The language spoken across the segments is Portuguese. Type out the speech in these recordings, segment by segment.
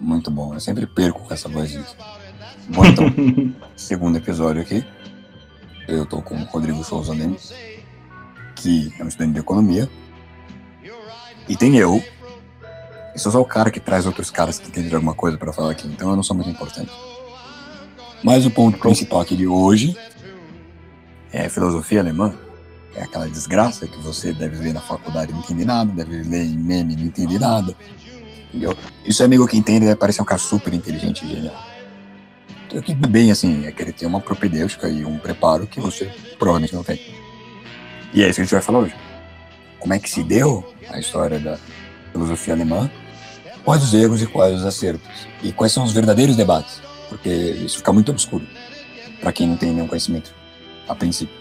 Muito bom. Eu sempre perco com essa voz. Bom, então, segundo episódio aqui. Eu tô com o Rodrigo Souza Lemos, que é um estudante de economia. E tem eu. E sou só o cara que traz outros caras que entendem alguma coisa para falar aqui, então eu não sou muito importante. Mas o ponto principal aqui de hoje é filosofia alemã. É aquela desgraça que você deve ver na faculdade e não entende nada, deve ler em meme e não entende nada. Entendeu? Isso é amigo que entende deve parecer um cara super inteligente e genial. Então, que bem assim, é que ele tem uma propedêutica e um preparo que você provavelmente não tem. E é isso que a gente vai falar hoje. Como é que se deu a história da filosofia alemã, quais os erros e quais os acertos, e quais são os verdadeiros debates, porque isso fica muito obscuro para quem não tem nenhum conhecimento a princípio.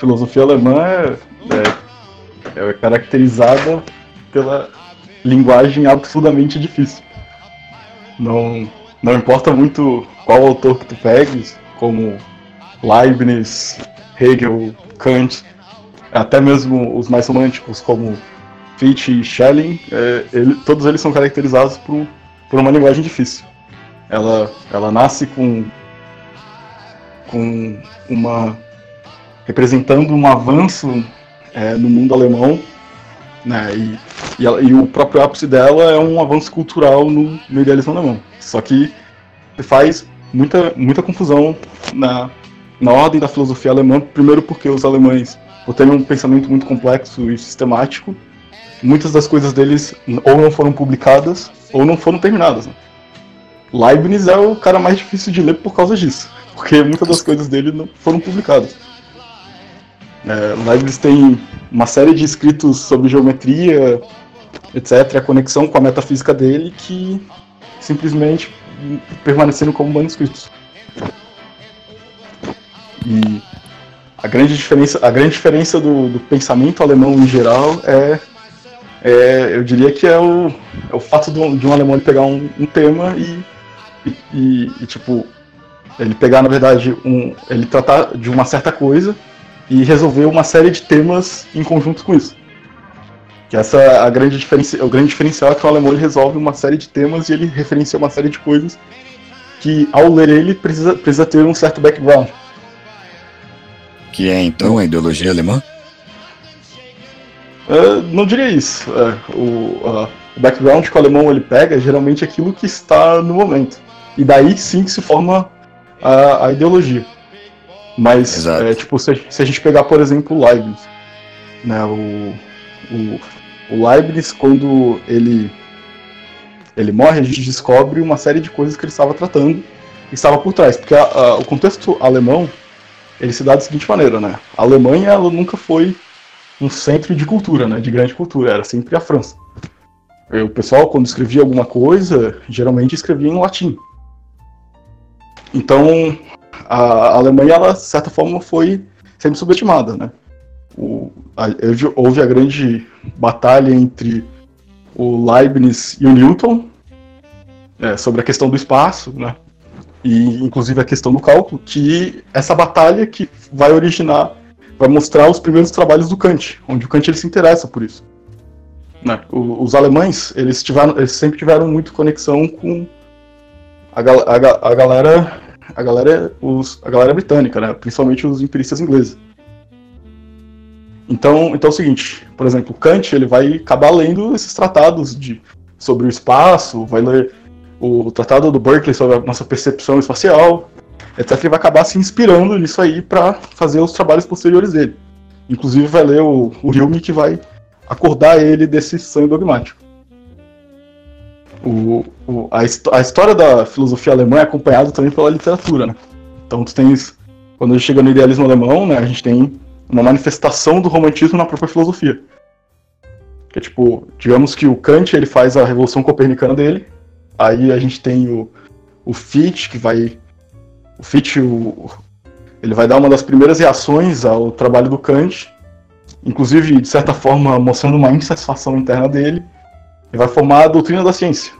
filosofia alemã é, é, é caracterizada pela linguagem absurdamente difícil. Não, não importa muito qual autor que tu pegues, como Leibniz, Hegel, Kant, até mesmo os mais românticos, como Fichte e Schelling, é, ele, todos eles são caracterizados por, por uma linguagem difícil. Ela, ela nasce com, com uma representando um avanço é, no mundo alemão, né? E, e, ela, e, o próprio ápice dela é um avanço cultural no, no idealismo alemão. Só que faz muita, muita confusão na, na ordem da filosofia alemã, primeiro porque os alemães, por terem um pensamento muito complexo e sistemático, muitas das coisas deles ou não foram publicadas ou não foram terminadas. Né? Leibniz é o cara mais difícil de ler por causa disso, porque muitas das coisas dele não foram publicadas. É, Leibniz tem uma série de escritos sobre geometria, etc., a conexão com a metafísica dele, que simplesmente permaneceram como manuscritos. E a grande diferença, a grande diferença do, do pensamento alemão em geral é, é, eu diria que é o, é o fato de um, de um alemão pegar um, um tema e, e, e, tipo, ele pegar, na verdade, um, ele tratar de uma certa coisa e resolver uma série de temas em conjunto com isso. Que essa é a grande diferença, o grande diferencial é que o alemão ele resolve uma série de temas e ele referencia uma série de coisas que ao ler ele precisa, precisa ter um certo background. Que é então a ideologia alemã? Uh, não diria isso. Uh, o, uh, o, background que o alemão ele pega é geralmente aquilo que está no momento. E daí sim que se forma a, a ideologia. Mas, é, tipo, se, se, a gente pegar, por exemplo, o Leibniz, né, o, o, o Leibniz, quando ele, ele morre, a gente descobre uma série de coisas que ele estava tratando e estava por trás. Porque a, a, o contexto alemão, ele se dá da seguinte maneira, né? A Alemanha, ela nunca foi um centro de cultura, né, de grande cultura, era sempre a França. O pessoal, quando escrevia alguma coisa, geralmente escrevia em latim. Então, a Alemanha, ela, de certa forma, foi sendo subestimada, né? O, a, houve a grande batalha entre o Leibniz e o Newton é, sobre a questão do espaço, né? E inclusive a questão do cálculo, que essa batalha que vai originar, vai mostrar os primeiros trabalhos do Kant, onde o Kant ele se interessa por isso. Né? O, os alemães, eles, tiveram, eles sempre tiveram muito conexão com a, a, a galera a galera, os, a galera britânica, né? principalmente os empiristas ingleses. Então, então é o seguinte, por exemplo, Kant ele vai acabar lendo esses tratados de, sobre o espaço, vai ler o tratado do Berkeley sobre a nossa percepção espacial, etc. Ele vai acabar se inspirando nisso aí para fazer os trabalhos posteriores dele. Inclusive vai ler o, o Hume que vai acordar ele desse sonho dogmático. O, o, a, a, história da filosofia alemã é acompanhada também pela literatura, né? Então tu tens, quando chega no idealismo alemão, né, a gente tem uma manifestação do romantismo na própria filosofia. Que é tipo, digamos que o Kant ele faz a revolução copernicana dele, aí a gente tem o, o Fichte, que vai... O Fichte, o, ele vai dar uma das primeiras reações ao trabalho do Kant, inclusive, de certa forma, mostrando uma insatisfação interna dele, ele vai formar a doutrina da ciência.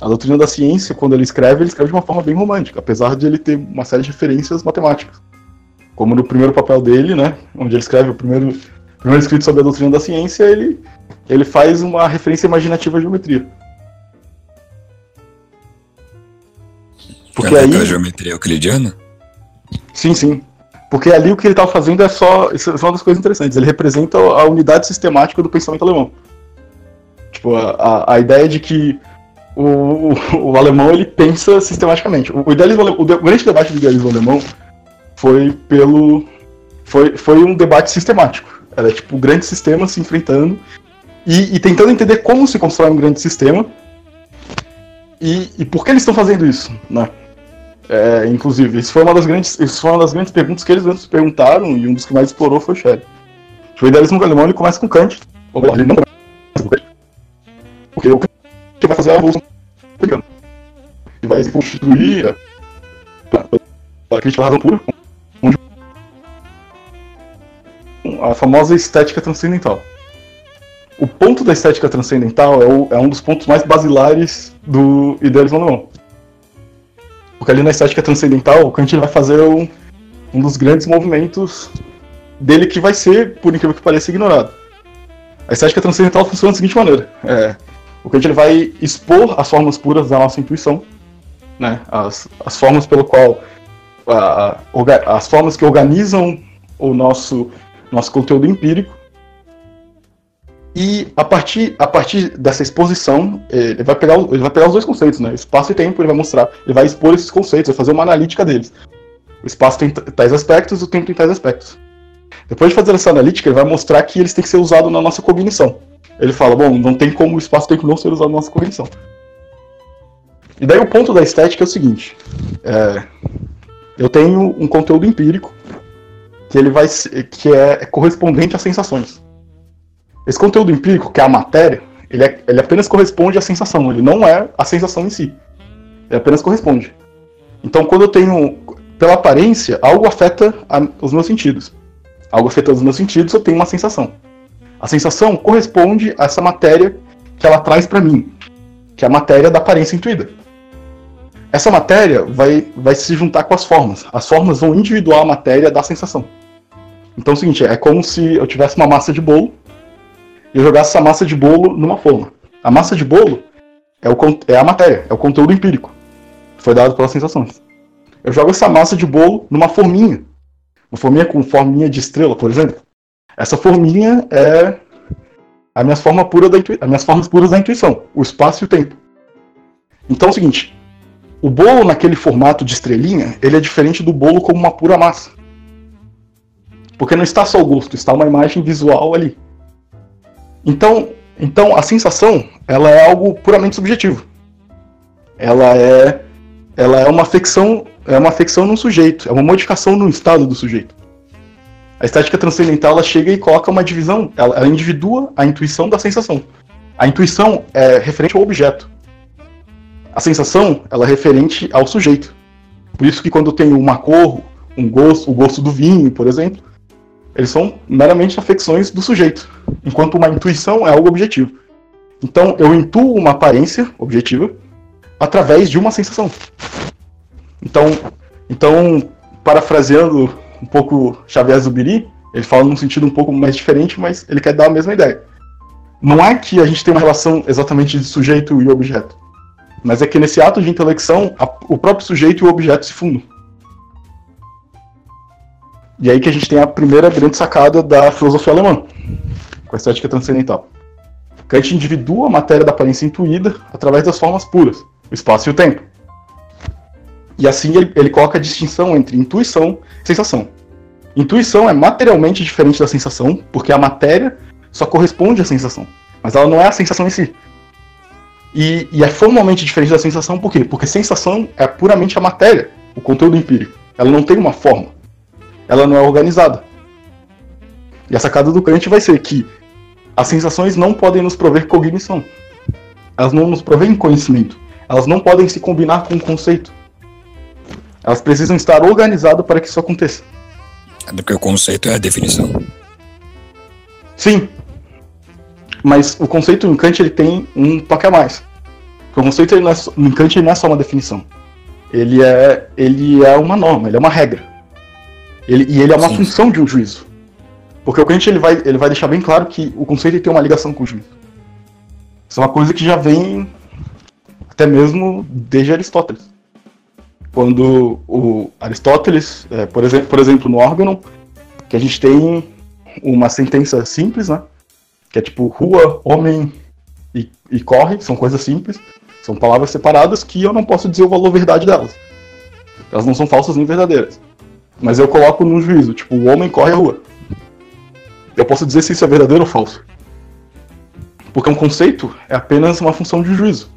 A doutrina da ciência, quando ele escreve, ele escreve de uma forma bem romântica, apesar de ele ter uma série de referências matemáticas. Como no primeiro papel dele, né, onde ele escreve o primeiro, primeiro escrito sobre a doutrina da ciência, ele, ele faz uma referência imaginativa à geometria. Porque aí... a geometria euclidiana? Sim, sim. Porque ali o que ele estava fazendo é só. Isso é uma das coisas interessantes. Ele representa a unidade sistemática do pensamento alemão. Tipo, a, a ideia de que o, o, o, alemão ele pensa sistematicamente. O, idealismo, o, o grande debate do idealismo alemão foi pelo. Foi, foi um debate sistemático. Era tipo grandes sistemas se enfrentando e, e tentando entender como se constrói um grande sistema e, e por que eles estão fazendo isso, né? É, inclusive, isso foi, uma das grandes, isso foi uma das grandes perguntas que eles mesmos perguntaram, e um dos que mais explorou foi o Schelling. O idealismo alemão ele começa com Kant, ele não começa com Kant, porque o Kant vai fazer a revolução americana. E vai se constituir a crítica da razão pura, onde a famosa estética transcendental. O ponto da estética transcendental é, o, é um dos pontos mais basilares do idealismo alemão. Porque ali na estética transcendental, o Kant vai fazer um, um dos grandes movimentos dele que vai ser, por incrível que pareça, ignorado. A estética transcendental funciona da seguinte maneira: é, o Kant ele vai expor as formas puras da nossa intuição, né, as, as formas pelo qual a, a, as formas que organizam o nosso nosso conteúdo empírico e a partir, a partir dessa exposição, ele vai, pegar, ele vai pegar os dois conceitos, né? Espaço e tempo, ele vai mostrar, ele vai expor esses conceitos, vai fazer uma analítica deles. O espaço tem tais aspectos, o tempo tem tais aspectos. Depois de fazer essa analítica, ele vai mostrar que eles têm que ser usados na nossa cognição. Ele fala, bom, não tem como o espaço tempo não ser usado na nossa cognição. E daí o ponto da estética é o seguinte: é, eu tenho um conteúdo empírico que ele vai que é correspondente às sensações. Esse conteúdo empírico, que é a matéria, ele, é, ele apenas corresponde à sensação, ele não é a sensação em si. Ele apenas corresponde. Então, quando eu tenho, pela aparência, algo afeta a, os meus sentidos. Algo afetando os meus sentidos, eu tenho uma sensação. A sensação corresponde a essa matéria que ela traz para mim, que é a matéria da aparência intuída. Essa matéria vai, vai se juntar com as formas. As formas vão individuar a matéria da sensação. Então é o seguinte, é como se eu tivesse uma massa de bolo e eu jogasse essa massa de bolo numa forma. A massa de bolo é, o, é a matéria, é o conteúdo empírico. Foi dado pelas sensações. Eu jogo essa massa de bolo numa forminha. Uma forminha com forminha de estrela, por exemplo. Essa forminha é a minha forma pura da as minhas formas puras da intuição, o espaço e o tempo. Então é o seguinte, o bolo naquele formato de estrelinha, ele é diferente do bolo como uma pura massa. Porque não está só o gosto, está uma imagem visual ali. Então, então a sensação, ela é algo puramente subjetivo. Ela é ela é uma afecção, é uma afecção no sujeito, é uma modificação no estado do sujeito. A estética transcendental ela chega e coloca uma divisão, ela, ela individua a intuição da sensação. A intuição é referente ao objeto. A sensação ela é referente ao sujeito. Por isso que quando tenho uma cor, um gosto, o gosto do vinho, por exemplo, eles são meramente afecções do sujeito, enquanto uma intuição é algo objetivo. Então, eu intuo uma aparência objetiva através de uma sensação. Então, então parafraseando um pouco Xavier Zubiri, ele fala num sentido um pouco mais diferente, mas ele quer dar a mesma ideia. Não é que a gente tem uma relação exatamente de sujeito e objeto, mas é que nesse ato de intelecção, a, o próprio sujeito e o objeto se fundem. E aí que a gente tem a primeira grande sacada da filosofia alemã, com a estética transcendental. Kant individua a matéria da aparência intuída através das formas puras, o espaço e o tempo. E assim ele, ele coloca a distinção entre intuição e sensação. Intuição é materialmente diferente da sensação, porque a matéria só corresponde à sensação, mas ela não é a sensação em si. E, e, é formalmente diferente da sensação, por quê? Porque sensação é puramente a matéria, o conteúdo empírico. Ela não tem uma forma ela não é organizada. E a sacada do Kant vai ser que as sensações não podem nos prover cognição. Elas não nos provêm conhecimento. Elas não podem se combinar com o conceito. Elas precisam estar organizadas para que isso aconteça. É porque o conceito é a definição. Sim. Mas o conceito em Kant ele tem um toque a mais. O conceito ele não é, em Kant ele não é só uma definição. Ele é, ele é uma norma, ele é uma regra. Ele, e ele é uma Sim. função de um juízo. Porque o Kant ele vai, ele vai deixar bem claro que o conceito tem uma ligação com o juízo. Isso é uma coisa que já vem até mesmo desde Aristóteles. Quando o Aristóteles, é, por, exemplo, por exemplo, no órgão, que a gente tem uma sentença simples, né? Que é tipo rua, homem e, e corre, são coisas simples, são palavras separadas que eu não posso dizer o valor verdade delas. Elas não são falsas nem verdadeiras. Mas eu coloco no juízo, tipo, o homem corre a rua. Eu posso dizer se isso é verdadeiro ou falso. Porque um conceito é apenas uma função de juízo.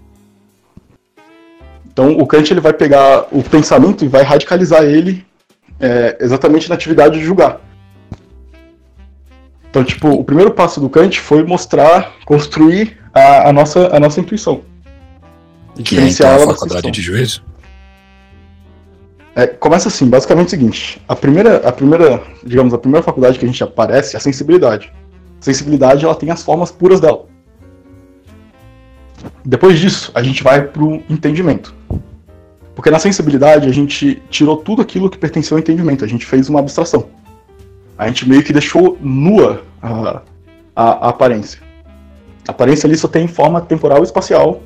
Então o Kant ele vai pegar o pensamento e vai radicalizar ele é, exatamente na atividade de julgar. Então, tipo, o primeiro passo do Kant foi mostrar, construir a, a nossa, a nossa intuição. E que é, então, a faculdade de juízo? É, começa assim, basicamente é o seguinte: a primeira, a primeira, digamos, a primeira faculdade que a gente aparece é a sensibilidade. A sensibilidade ela tem as formas puras dela. Depois disso, a gente vai pro entendimento. Porque na sensibilidade a gente tirou tudo aquilo que pertenceu ao entendimento, a gente fez uma abstração. A gente meio que deixou nua a, a, a aparência. A aparência ali só tem forma temporal e espacial.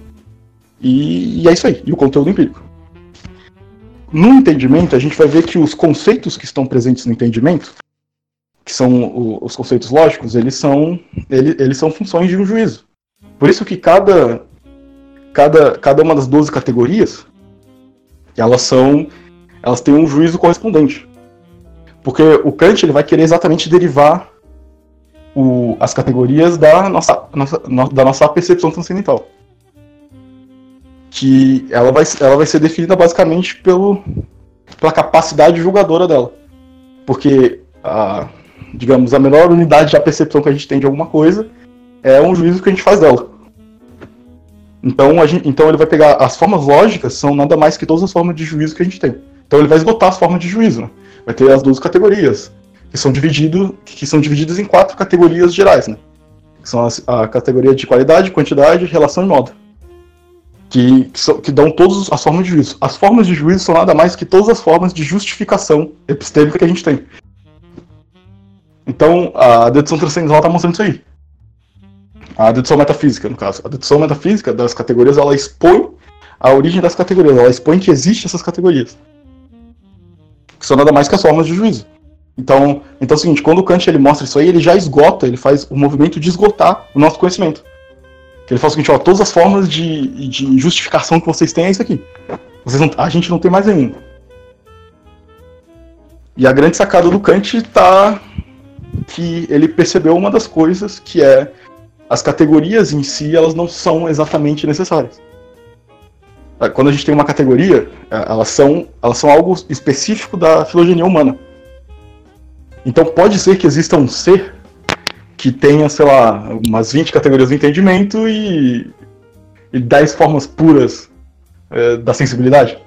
E, e é isso aí, e o conteúdo empírico. No entendimento, a gente vai ver que os conceitos que estão presentes no entendimento, que são o, os conceitos lógicos, eles são, ele, eles são funções de um juízo. Por isso que cada, cada, cada uma das 12 categorias, elas são, elas têm um juízo correspondente. Porque o Kant ele vai querer exatamente derivar o, as categorias da nossa, nossa, da nossa percepção transcendental que ela vai, ela vai ser definida basicamente pelo, pela capacidade julgadora dela. Porque, a, digamos, a menor unidade de percepção que a gente tem de alguma coisa é um juízo que a gente faz dela. Então, gente, então ele vai pegar as formas lógicas, são nada mais que todas as formas de juízo que a gente tem. Então ele vai esgotar as formas de juízo. Né? Vai ter as duas categorias, que são, dividido, que são divididas em quatro categorias gerais, né? Que são as, a categoria de qualidade, quantidade, relação e modo que, que, so, que, dão todas as formas de juízo. As formas de juízo são nada mais que todas as formas de justificação epistêmica que a gente tem. Então, a dedução transcendental está mostrando isso aí. A dedução metafísica, no caso. A dedução metafísica das categorias, ela expõe a origem das categorias, ela expõe que existem essas categorias. Que são nada mais que as formas de juízo. Então, então é o seguinte, quando o Kant ele mostra isso aí, ele já esgota, ele faz o movimento de esgotar o nosso conhecimento. Ele fala o seguinte, ó, todas as formas de, de justificação que vocês têm é isso aqui. Vocês não, a gente não tem mais nenhum. E a grande sacada do Kant tá que ele percebeu uma das coisas que é as categorias em si elas não são exatamente necessárias. Quando a gente tem uma categoria, é, elas são, elas são algo específico da filogenia humana. Então pode ser que exista um ser que tenha, sei lá, umas 20 categorias de entendimento e, e 10 formas puras é, da sensibilidade.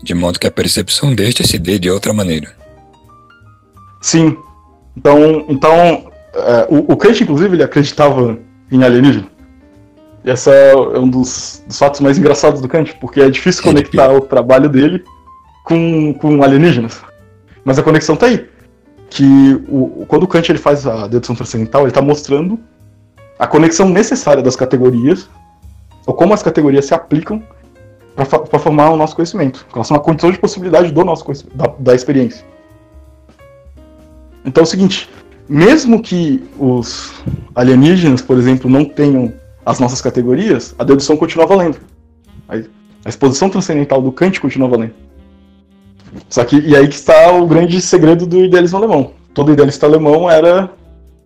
De modo que a percepção deste se dê de outra maneira. Sim. Então, então é, o, o Kant, inclusive, ele acreditava em alienígena. E esse é um dos, dos fatos mais engraçados do Kant, porque é difícil conectar o trabalho dele com, com alienígenas. Mas a conexão tá aí que o, quando o Kant ele faz a dedução transcendental, ele está mostrando a conexão necessária das categorias, ou como as categorias se aplicam para formar o nosso conhecimento, elas são a condição de possibilidade do nosso da, da experiência. Então é o seguinte, mesmo que os alienígenas, por exemplo, não tenham as nossas categorias, a dedução continua valendo. A exposição transcendental do Kant continua valendo. Só que, e aí que está o grande segredo do idealismo alemão. Todo idealista alemão era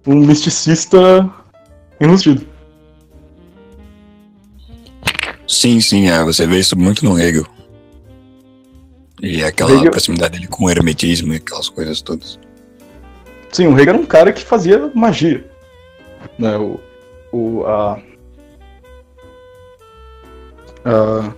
um misticista enrustido. Sim, sim, é, você vê isso muito no Hegel. E aquela Hegel... proximidade dele com o hermetismo e aquelas coisas todas. Sim, o Hegel era um cara que fazia magia. Né, o, o, a, a,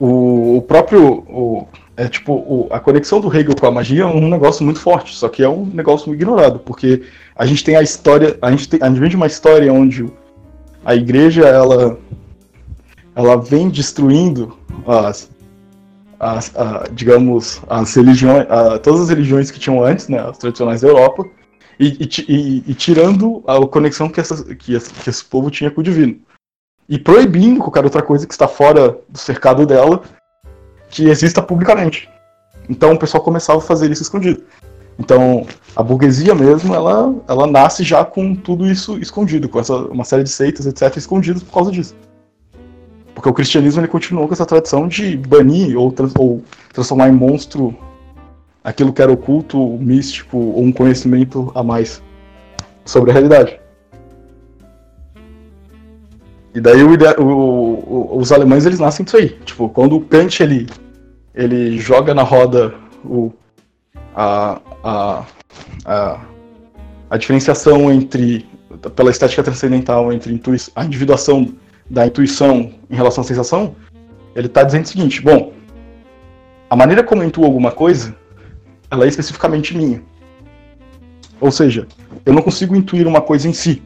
o, o próprio. O, é tipo, o, a conexão do Hegel com a magia é um negócio muito forte, só que é um negócio ignorado, porque a gente tem a história, a gente, tem, a gente vem de uma história onde a igreja, ela, ela vem destruindo as, as a, digamos, as religiões, a, todas as religiões que tinham antes, né, as tradicionais da Europa, e, e, e, tirando a conexão que, essa, que, esse, que esse povo tinha com o divino. E proibindo qualquer outra coisa que está fora do cercado dela que exista publicamente. Então o pessoal começava a fazer isso escondido. Então a burguesia mesmo, ela, ela nasce já com tudo isso escondido, com essa, uma série de seitas, etc., escondidos por causa disso. Porque o cristianismo ele continuou com essa tradição de banir ou, ou transformar em monstro aquilo que era oculto, místico ou um conhecimento a mais sobre a realidade. E daí o, o, os alemães eles nascem disso aí. Tipo, quando o Kant ele, ele joga na roda o, a, a, a, a diferenciação entre, pela estética transcendental, entre a individuação da intuição em relação à sensação, ele está dizendo o seguinte: bom, a maneira como eu intuo alguma coisa ela é especificamente minha. Ou seja, eu não consigo intuir uma coisa em si,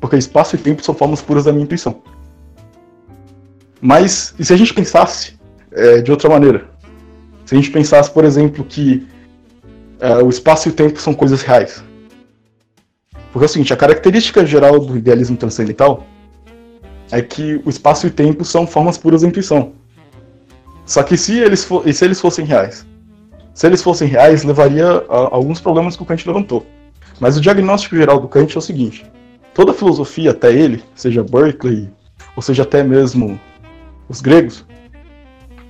porque espaço e tempo são formas puras da minha intuição. Mas e se a gente pensasse é, de outra maneira? Se a gente pensasse, por exemplo, que é, o espaço e o tempo são coisas reais. Porque é o seguinte, a característica geral do idealismo transcendental é que o espaço e o tempo são formas puras da intuição. Só que se eles, se eles fossem reais, se eles fossem reais, levaria a alguns problemas que o Kant levantou. Mas o diagnóstico geral do Kant é o seguinte: toda filosofia até ele, seja Berkeley, ou seja até mesmo os gregos,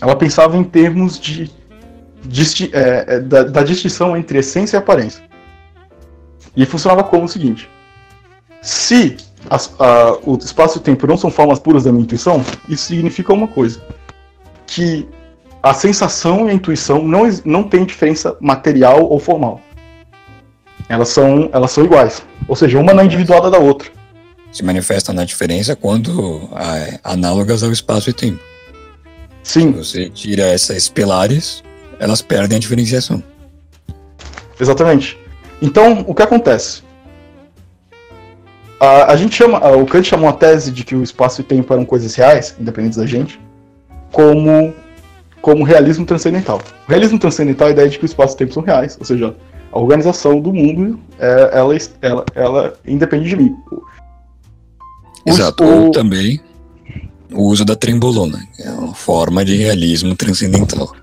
ela pensava em termos de, de é, é, da, da, distinção entre essência e aparência. E funcionava como o seguinte: se as, a, o espaço e o tempo não são formas puras da minha intuição, isso significa uma coisa: que a sensação e a intuição não, não tem diferença material ou formal. Elas são, elas são iguais. Ou seja, uma não é individuada da outra. Se manifestam na diferença quando é, análogas ao espaço e tempo. Sim. Se você tira essas pilares, elas perdem a diferenciação. Exatamente. Então, o que acontece? A, a gente chama, o Kant chamou a tese de que o espaço e tempo eram coisas reais, independentes da gente, como como realismo transcendental. O realismo transcendental é a ideia de que o espaço e tempo são reais, ou seja, a organização do mundo é, ela, ela, ela independe de mim. Exato, o... ou também o uso da trembolona, que é uma forma de realismo transcendental.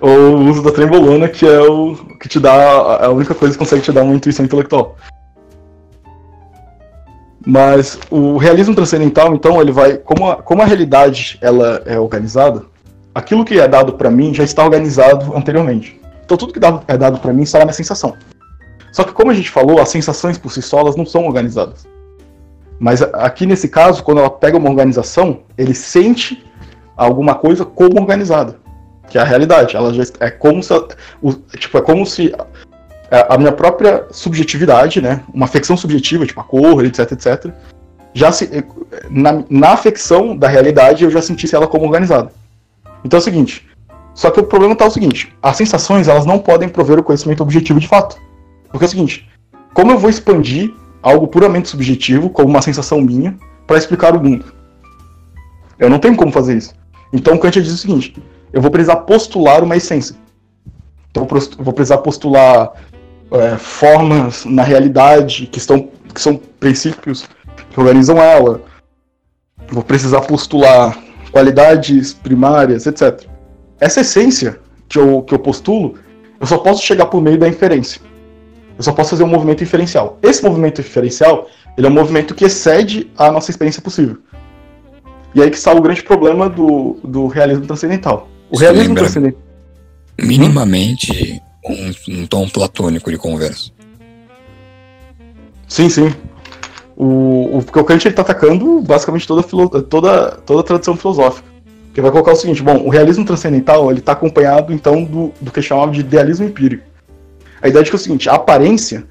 Ou o uso da trembolona, que é o que te dá a única coisa que consegue te dar uma intuição intelectual. Mas o realismo transcendental, então, ele vai como a, como a realidade ela é organizada, aquilo que é dado para mim já está organizado anteriormente. Então tudo que é dado para mim está na minha sensação. Só que como a gente falou, as sensações por si só elas não são organizadas. Mas aqui nesse caso, quando ela pega uma organização, ele sente alguma coisa como organizada, que é a realidade. Ela já é como se, tipo, é como se a, a minha própria subjetividade, né, uma afecção subjetiva, tipo a cor, etc, etc, já se, na, na afecção da realidade eu já sentisse ela como organizada. Então é o seguinte, só que o problema está o seguinte, as sensações elas não podem prover o conhecimento objetivo de fato. Porque é o seguinte, como eu vou expandir algo puramente subjetivo, como uma sensação minha, para explicar o mundo? Eu não tenho como fazer isso. Então Kant diz o seguinte, eu vou precisar postular uma essência. Então eu vou precisar postular é, formas na realidade que, estão, que são princípios que organizam ela. Vou precisar postular qualidades primárias, etc. Essa essência que eu, que eu postulo, eu só posso chegar por meio da inferência. Eu só posso fazer um movimento inferencial. Esse movimento inferencial, ele é um movimento que excede a nossa experiência possível. E aí que está o grande problema do, do realismo transcendental. O Isso realismo transcendental. Minimamente um, um tom platônico de conversa. Sim, sim. O, o, porque o Kant está atacando basicamente toda, toda, toda a tradição filosófica. Que vai colocar o seguinte: bom, o realismo transcendental ele está acompanhado então do, do que é chamado de idealismo empírico. A ideia de que é o seguinte: a aparência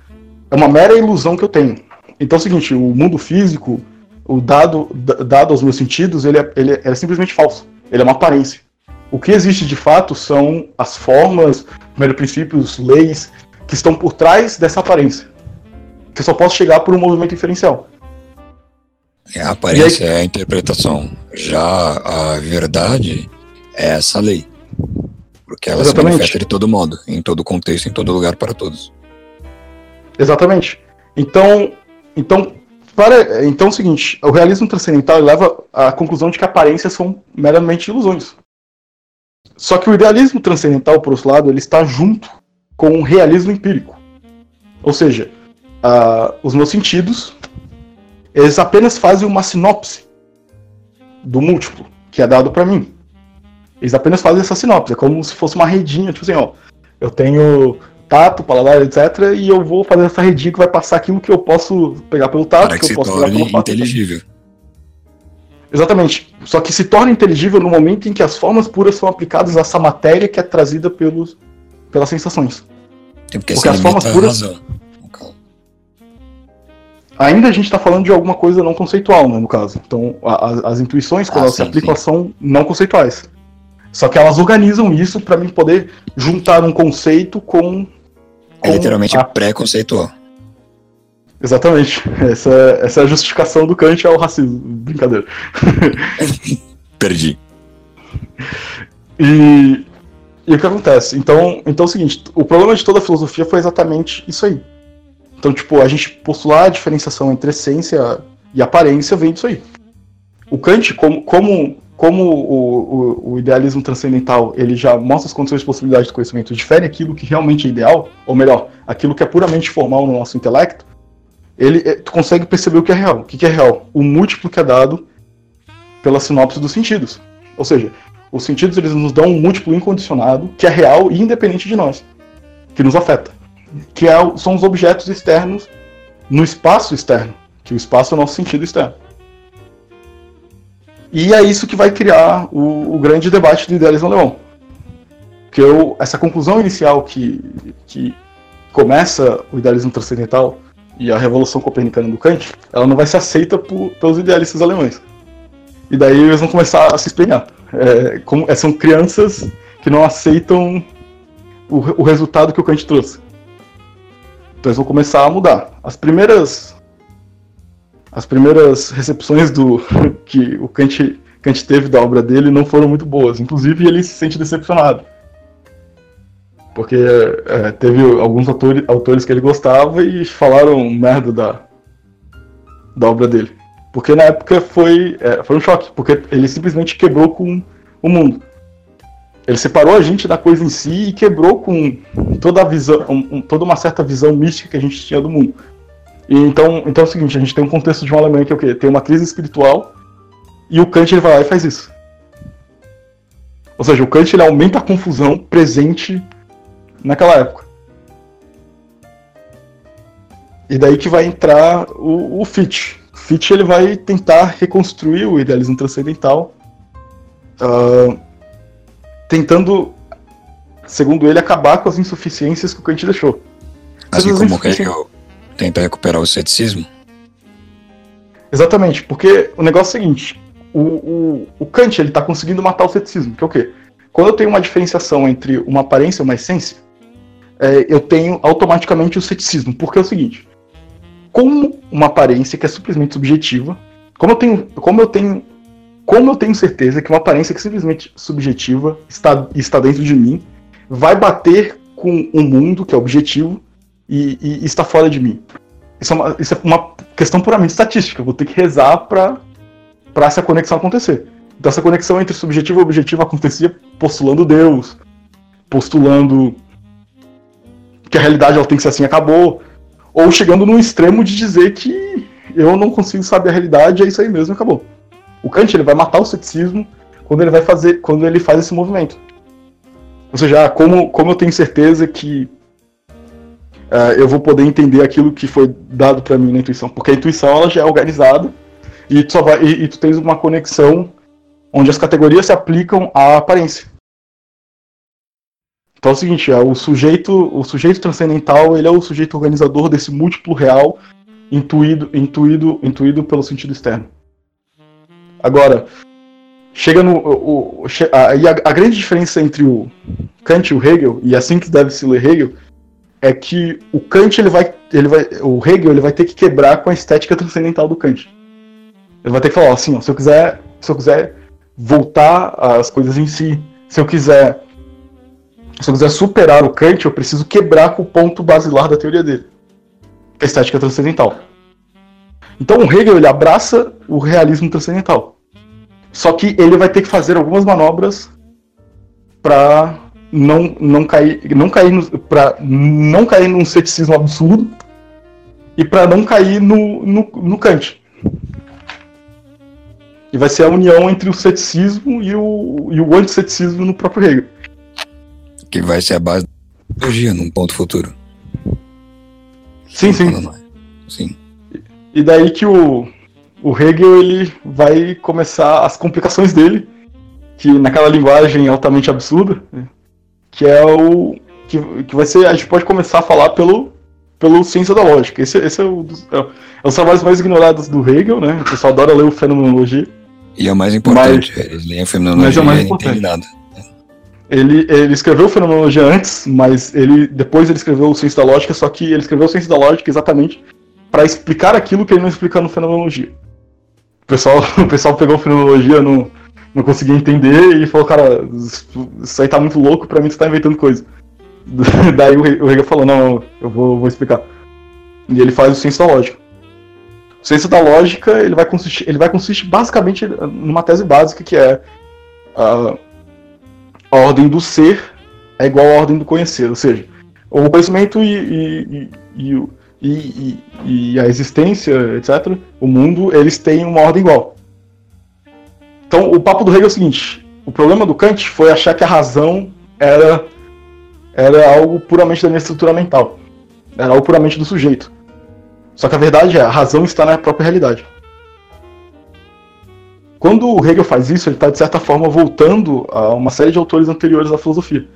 é uma mera ilusão que eu tenho. Então é o seguinte: o mundo físico, o dado, dado aos meus sentidos, ele é, ele é simplesmente falso. Ele é uma aparência. O que existe de fato são as formas, primeiro princípios, leis que estão por trás dessa aparência que eu só posso chegar por um movimento inferencial. É, a aparência aí... é a interpretação. Já a verdade é essa lei. Porque ela Exatamente. se manifesta de todo modo, em todo contexto, em todo lugar, para todos. Exatamente. Então, então, para, então é o seguinte, o realismo transcendental leva à conclusão de que aparências são meramente ilusões. Só que o idealismo transcendental, por outro lado, ele está junto com o realismo empírico. Ou seja, uh, os meus sentidos, eles apenas fazem uma sinopse do múltiplo que é dado para mim. Eles apenas fazem essa sinopse, é como se fosse uma redinha, tipo assim, ó, eu tenho tato, paladar, etc, e eu vou fazer essa redinha que vai passar aquilo que eu posso pegar pelo tato, para que, que eu posso pegar pelo inteligível. Exatamente. Só que se torna inteligível no momento em que as formas puras são aplicadas a essa matéria que é trazida pelos, pelas sensações. Tem porque, Porque se as formas puras-. Ainda a gente está falando de alguma coisa não conceitual, né, no caso. Então, a- a- as intuições, quando Ah, elas se sim, aplicam, sim. são não conceituais. Só que elas organizam isso para mim poder juntar um conceito com. É com literalmente a- pré-conceitual. Exatamente. Essa, é- essa é a justificação do Kant ao racismo. Brincadeira. Perdi. E, e o que acontece? Então, então é o seguinte, o problema de toda a filosofia foi exatamente isso aí. Então, tipo, a gente postular a diferenciação entre essência e aparência vem disso aí. O Kant, como, como, como o, o, o idealismo transcendental ele já mostra as condições de possibilidade do conhecimento, difere aquilo que realmente é ideal, ou melhor, aquilo que é puramente formal no nosso intelecto, ele, eh, tu consegue perceber o que é real. O que é real? O múltiplo que é dado pela sinopse dos sentidos. Ou seja, os sentidos eles nos dão um múltiplo incondicionado que é real e independente de nós, que nos afeta, que é são os objetos externos no espaço externo, que o espaço é o nosso sentido externo. E é isso que vai criar o, o grande debate do idealismo alemão. Que eu, essa conclusão inicial que, que começa o idealismo transcendental e a revolução copernicana do Kant, ela não vai ser aceita por, pelos idealistas alemães. E daí eles vão começar a se espelhar. É, como, é, são crianças que não aceitam o, o resultado que o Kant trouxe. Então eles vão começar a mudar. As primeiras as primeiras recepções do que o Kant, Kant teve da obra dele não foram muito boas. Inclusive ele se sente decepcionado. Porque é, teve alguns autores, autores que ele gostava e falaram merda da, da obra dele. Porque na época foi, é, foi um choque, porque ele simplesmente quebrou com o mundo. Ele separou a gente da coisa em si e quebrou com toda a visão, um- toda uma certa visão mística que a gente tinha do mundo. E então, então é o seguinte, a gente tem um contexto de um alemão que é o quê? Tem uma crise espiritual e o Kant ele vai lá e faz isso. Ou seja, o Kant ele aumenta a confusão presente naquela época. E daí que vai entrar o, o Fichte. O Fichte ele vai tentar reconstruir o idealismo transcendental, ah, tentando, segundo ele, acabar com as insuficiências que o Kant deixou. Assim como insuficiências- Hegel tenta recuperar o ceticismo. Exatamente, porque o negócio é o seguinte: o, o, o Kant ele está conseguindo matar o ceticismo, que é o quê? Quando eu tenho uma diferenciação entre uma aparência e uma essência, é, eu tenho automaticamente o ceticismo, porque é o seguinte: como uma aparência que é simplesmente subjetiva, como eu tenho, como eu tenho, como eu tenho certeza que uma aparência que é simplesmente subjetiva está, está dentro de mim, vai bater com um mundo que é objetivo e, e está fora de mim? Isso é, uma, isso é uma questão puramente estatística. Vou ter que rezar para para essa conexão acontecer. Então essa conexão entre subjetivo e objetivo acontecia postulando Deus, postulando que a realidade ela tem que ser assim, acabou, ou chegando num extremo de dizer que eu não consigo saber a realidade, é isso aí mesmo, acabou. O Kant ele vai matar o ceticismo quando ele vai fazer, quando ele faz esse movimento. Ou seja, como, como eu tenho certeza que ah, eu vou poder entender aquilo que foi dado para mim na intuição, porque a intuição ela já é organizada e tu, só vai, e, e tu tens uma conexão onde as categorias se aplicam à aparência. Então é o seguinte, é, o sujeito, o sujeito transcendental, ele é o sujeito organizador desse múltiplo real intuído, intuído, intuído pelo sentido externo. Agora, chega no o, o, a, a grande diferença entre o Kant e o Hegel, e é assim que deve se ler Hegel, é que o Kant ele vai, ele vai, o Hegel ele vai ter que quebrar com a estética transcendental do Kant. Ele vai ter que falar assim, ó, se eu quiser, se eu quiser voltar às coisas em si, se eu quiser, se eu quiser superar o Kant, eu preciso quebrar com o ponto basilar da teoria dele. a estética transcendental. Então o Hegel ele abraça o realismo transcendental. Só que ele vai ter que fazer algumas manobras para não, não cair não cair para não cair num ceticismo absurdo e para não cair no, no, no Kant. E vai ser a união entre o ceticismo e o, e o anticeticismo no próprio Hegel. Que vai ser a base da teologia num ponto futuro. Sim, sim. Sim. E daí que o, o Hegel ele vai começar as complicações dele, que naquela linguagem altamente absurda, que é o que, que vai ser a gente pode começar a falar pelo pelo ciência da lógica. Esse, esse é, o, é, é os trabalhos mais ignorados do Hegel, né? O pessoal adora ler o fenomenologia. E é o mais importante, mas, eles leem a fenomenologia é mais importante. e não nada. Ele, ele escreveu fenomenologia antes, mas ele depois ele escreveu o ciência da lógica, só que ele escreveu ciência da lógica exatamente para explicar aquilo que ele não explica no fenomenologia. O pessoal, o pessoal pegou fenomenologia, não, não conseguia entender e falou, cara, isso aí tá muito louco, pra mim você tá inventando coisa. Daí o Hegel falou, não, eu vou, vou explicar. E ele faz o ciência da lógica. O ciência da lógica ele vai consistir, ele vai consistir basicamente numa tese básica que é a, a ordem do ser é igual à ordem do conhecer, ou seja, o conhecimento e, e, e, e, a existência, etc., o mundo, eles têm uma ordem igual. Então, o papo do Hegel é o seguinte: o problema do Kant foi achar que a razão era era algo puramente da minha estrutura mental. Era algo puramente do sujeito. Só que a verdade é, a razão está na própria realidade. Quando o Hegel faz isso, ele está, de certa forma, voltando a uma série de autores anteriores da filosofia.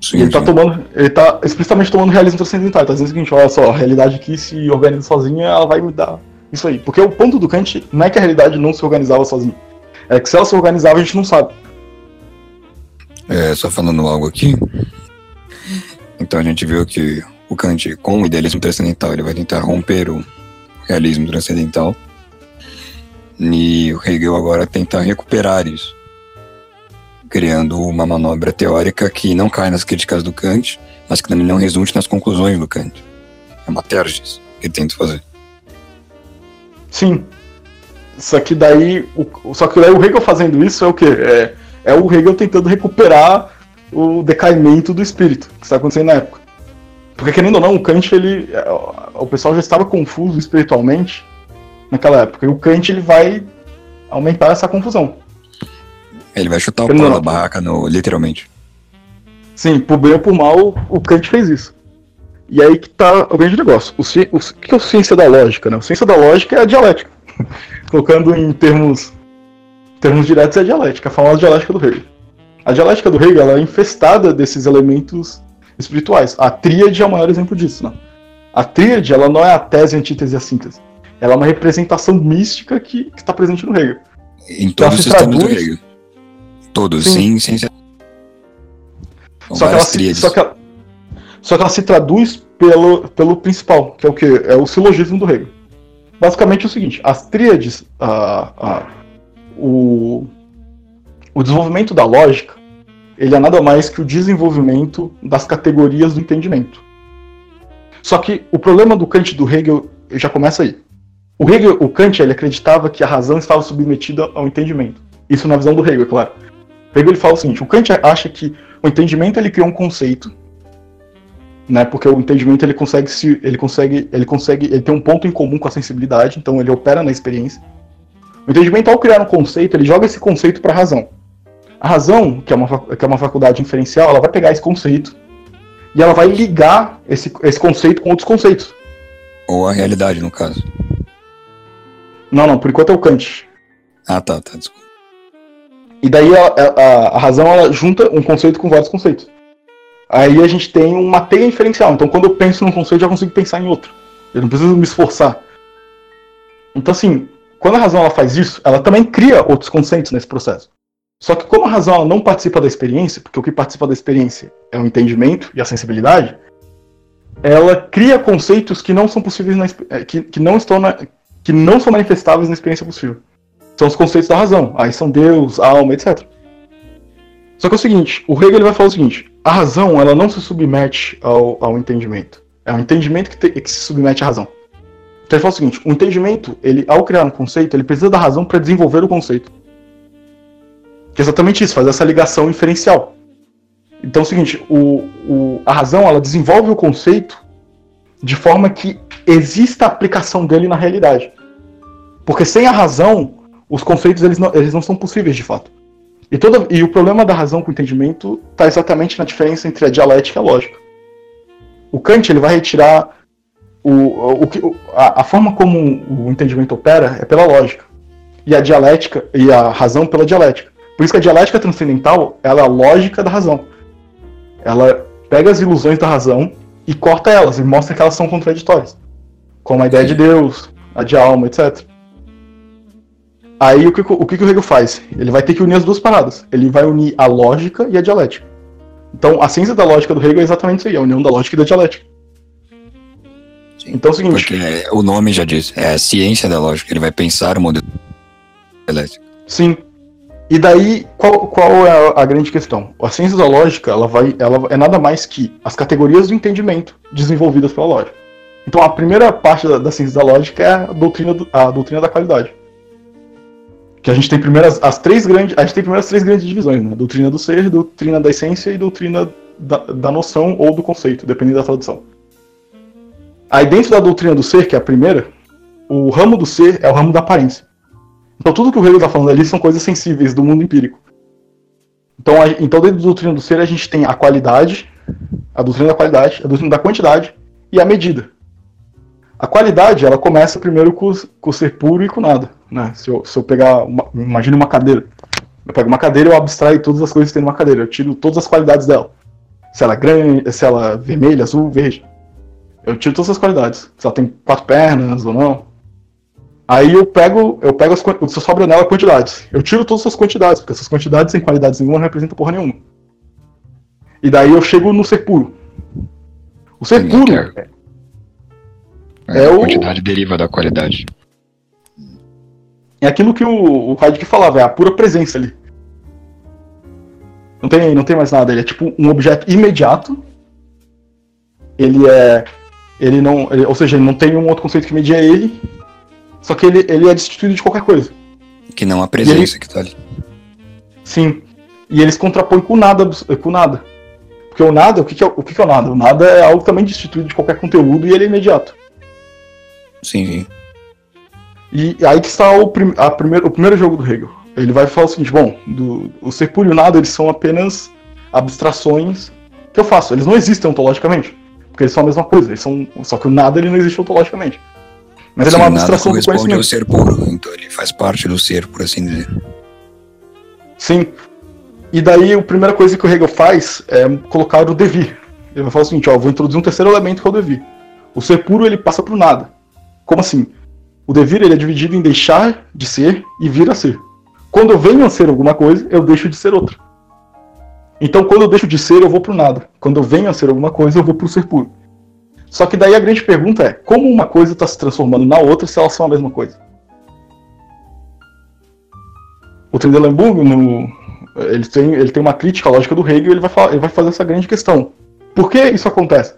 Sim, ele está tomando, ele tá explicitamente tomando realismo transcendental. Ele tá dizendo o seguinte, olha só, a realidade aqui se organiza sozinha, ela vai me dar isso aí. Porque o ponto do Kant não é que a realidade não se organizava sozinha. É que se ela se organizava, a gente não sabe. É, só falando algo aqui. Então a gente viu que o Kant, com o idealismo transcendental, ele vai tentar romper o realismo transcendental. E o Hegel agora tenta recuperar isso, criando uma manobra teórica que não cai nas críticas do Kant, mas que também não resulte nas conclusões do Kant. É uma tergis que ele tenta fazer. Sim. Só que daí, o, só que daí o Hegel fazendo isso é o quê? É, é o Hegel tentando recuperar o decaimento do espírito que está acontecendo na época. Porque querendo ou não, o Kant, ele, é, o pessoal já estava confuso espiritualmente naquela época. E o Kant ele vai aumentar essa confusão. Ele vai chutar o pau na barraca, no, literalmente. Sim, por bem ou por mal, o Kant fez isso. E aí que tá o grande negócio. O, o, o que é o ciência da lógica? Né? O ciência da lógica é a dialética. Colocando em termos termos diretos, é a dialética, a famosa dialética do Hegel. A dialética do Hegel é infestada desses elementos espirituais. A tríade é o maior exemplo disso. Né? A tríade ela não é a tese, a antítese e a síntese. Ela é uma representação mística que está presente no Hegel. Em todos os sistemas traduz... do Hegel. Todos, sim, sim. sim. Só que, ela se, só, que ela, só que ela se traduz pelo, pelo principal, que é o que? É o silogismo do Hegel. Basicamente é o seguinte, as tríades, a, a, o, o desenvolvimento da lógica ele é nada mais que o desenvolvimento das categorias do entendimento. Só que o problema do Kant e do Hegel já começa aí. O Hegel, o Kant, ele acreditava que a razão estava submetida ao entendimento. Isso na visão do Hegel, é claro. O Hegel ele fala o seguinte: o Kant acha que o entendimento ele cria um conceito, né? Porque o entendimento ele consegue se, ele consegue, ele consegue, ele tem um ponto em comum com a sensibilidade, então ele opera na experiência. O entendimento, ao criar um conceito, ele joga esse conceito para a razão. A razão, que é, uma, que é uma faculdade inferencial, ela vai pegar esse conceito e ela vai ligar esse, esse conceito com outros conceitos. Ou a realidade, no caso. Não, não, por enquanto é o Kant. Ah, tá, tá, desculpa. E daí a, a, a razão ela junta um conceito com vários conceitos. Aí a gente tem uma teia inferencial. Então quando eu penso num conceito, eu já consigo pensar em outro. Eu não preciso me esforçar. Então, assim, quando a razão ela faz isso, ela também cria outros conceitos nesse processo. Só que como a razão não participa da experiência, porque o que participa da experiência é o entendimento e a sensibilidade, ela cria conceitos que não são possíveis na, eh, que, que não estão na, que não são manifestáveis na experiência possível. São os conceitos da razão. Aí são Deus, alma, etc. Só que é o seguinte, o Hegel ele vai falar o seguinte: a razão ela não se submete ao, ao entendimento. É um entendimento que, te, que se submete à razão. Então ele fala o seguinte: o entendimento, ele, ao criar um conceito, ele precisa da razão para desenvolver o conceito. Que é exatamente isso, fazer essa ligação inferencial. Então é o seguinte: o, o, a razão ela desenvolve o conceito de forma que exista a aplicação dele na realidade. Porque sem a razão, os conceitos eles não, eles não são possíveis de fato. E, toda, e o problema da razão com o entendimento está exatamente na diferença entre a dialética e a lógica. O Kant ele vai retirar o, o, a, a forma como o entendimento opera é pela lógica. E a dialética e a razão pela dialética. Por isso que a dialética transcendental ela é a lógica da razão. Ela pega as ilusões da razão e corta elas e mostra que elas são contraditórias. Como a ideia de Deus, a de alma, etc. Aí o que, o que, que o Hegel faz? Ele vai ter que unir as duas paradas. Ele vai unir a lógica e a dialética. Então a ciência da lógica do Hegel é exatamente isso aí, a união da lógica e da dialética. Sim, então é o seguinte. Porque o nome já diz, é a ciência da lógica, ele vai pensar o modelo dialético. Sim. E daí, qual, qual é a, a, grande questão? A ciência da lógica, ela vai, ela é nada mais que as categorias do entendimento desenvolvidas pela lógica. Então a primeira parte da, da ciência da lógica é a doutrina, do, a doutrina da qualidade que a gente tem primeiras as três grandes, a gente tem primeiro as três grandes divisões, né? Doutrina do ser, doutrina da essência e doutrina da, da noção ou do conceito, dependendo da tradução. Aí dentro da doutrina do ser, que é a primeira, o ramo do ser é o ramo da aparência. Então tudo que o Hegel está falando ali são coisas sensíveis do mundo empírico. Então, a, então dentro da doutrina do ser a gente tem a qualidade, a doutrina da qualidade, a doutrina da quantidade e a medida. A qualidade, ela começa primeiro com, com o ser puro e com nada. Né? Se, eu, se eu pegar, uma, imagine uma cadeira. Eu pego uma cadeira e eu abstraio todas as coisas que tem numa cadeira. Eu tiro todas as qualidades dela. Se ela é grande, se ela é vermelha, azul, verde. Eu tiro todas as qualidades. Se ela tem quatro pernas ou não. Aí eu pego, eu pego as se sobra nela quantidades. Eu tiro todas as quantidades, porque essas quantidades sem qualidades nenhuma não representam porra nenhuma. E daí eu chego no ser puro. O ser puro é, é, a quantidade o... deriva da qualidade. É aquilo que o, o Heidegger falava, é a pura presença ali. Não tem, não tem mais nada, ele é tipo um objeto imediato. Ele é. Ele não. Ele, ou seja, ele não tem um outro conceito que media ele. Só que ele, ele é destituído de qualquer coisa. Que não a presença ele, que tá ali. Sim. E eles contrapõem com nada, com nada. Porque o nada, o que, que é, o que, que é o nada? O nada é algo também destituído de qualquer conteúdo e ele é imediato. Sim, sim. E aí que está o, prim a primeiro, o primeiro jogo do Hegel. Ele vai falar o seguinte, bom, do, o ser puro e o nada, eles são apenas abstrações que eu faço. Eles não existem ontologicamente. Porque eles são a mesma coisa. Eles são, só que o nada ele não existe ontologicamente. Mas Sim, ele é uma abstração do conhecimento. ao ser puro, então ele faz parte do ser, por assim dizer. Sim. E daí a primeira coisa que o Hegel faz é colocar o devir. Ele vai falar o seguinte, ó, vou introduzir um terceiro elemento que é o devir. O ser puro ele passa para o nada. Como assim? O devir ele é dividido em deixar de ser e vir a ser. Quando eu venho a ser alguma coisa, eu deixo de ser outra. Então, quando eu deixo de ser, eu vou pro nada. Quando eu venho a ser alguma coisa, eu vou pro ser puro. Só que daí a grande pergunta é: como uma coisa está se transformando na outra se elas são a mesma coisa? O Trendelenburg, no, ele, tem, ele tem uma crítica lógica do Hegel e ele vai, falar, ele vai fazer essa grande questão. Por que isso acontece?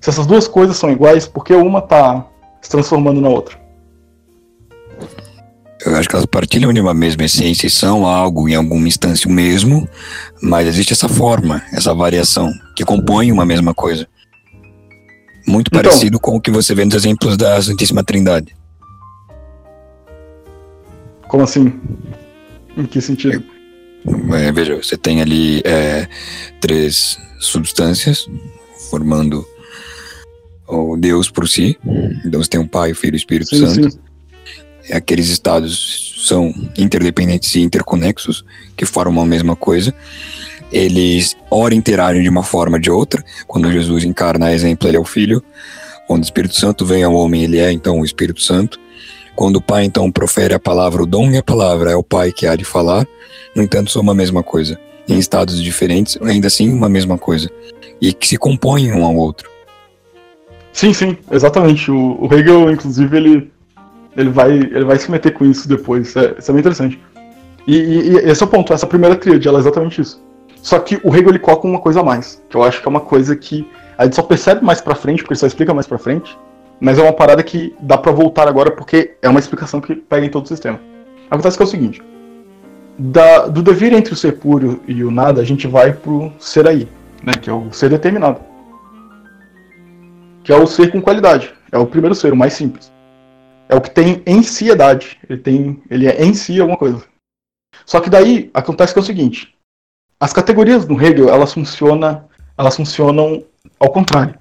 Se essas duas coisas são iguais, por que uma está se transformando na outra? Eu acho que elas partilham de uma mesma essência e são algo em alguma instância o mesmo, mas existe essa forma, essa variação, que compõe uma mesma coisa. Muito então, parecido com o que você vê nos exemplos da Santíssima Trindade. Como assim? Em que sentido? É, veja, você tem ali é, três substâncias formando o Deus por si. Então você tem o Pai, o Filho e o Espírito sim, Santo. Sim. Aqueles estados são interdependentes e interconexos, que formam a mesma coisa. Eles, ora, interagem de uma forma ou de outra. Quando Jesus encarna, exemplo, ele é o Filho. Quando o Espírito Santo vem ao homem, ele é, então, o Espírito Santo. Quando o Pai, então, profere a palavra, o dom e a palavra é o Pai que há de falar. No entanto, são uma mesma coisa. Em estados diferentes, ainda assim, uma mesma coisa. E que se compõem um ao outro. Sim, sim, exatamente. O, o Hegel, inclusive, ele, ele, vai, ele vai se meter com isso depois. Isso é, isso é bem interessante. E, e, e, esse é o ponto, essa primeira tríade, ela é exatamente isso. Só que o Hegel ele coloca uma coisa a mais, que eu acho que é uma coisa que A gente só percebe mais pra frente, porque ele só explica mais pra frente. Mas é uma parada que dá pra voltar agora, porque é uma explicação que pega em todo o sistema. Acontece que é o seguinte: da, do devir entre o ser puro e o nada, a gente vai pro ser aí, né? Que é o ser determinado. Que é o ser com qualidade. É o primeiro ser, o mais simples. É o que tem em si idade. Ele, tem, ele é em si alguma coisa. Só que daí acontece que é o seguinte: as categorias no Hegel elas funcionam, elas funcionam ao contrário.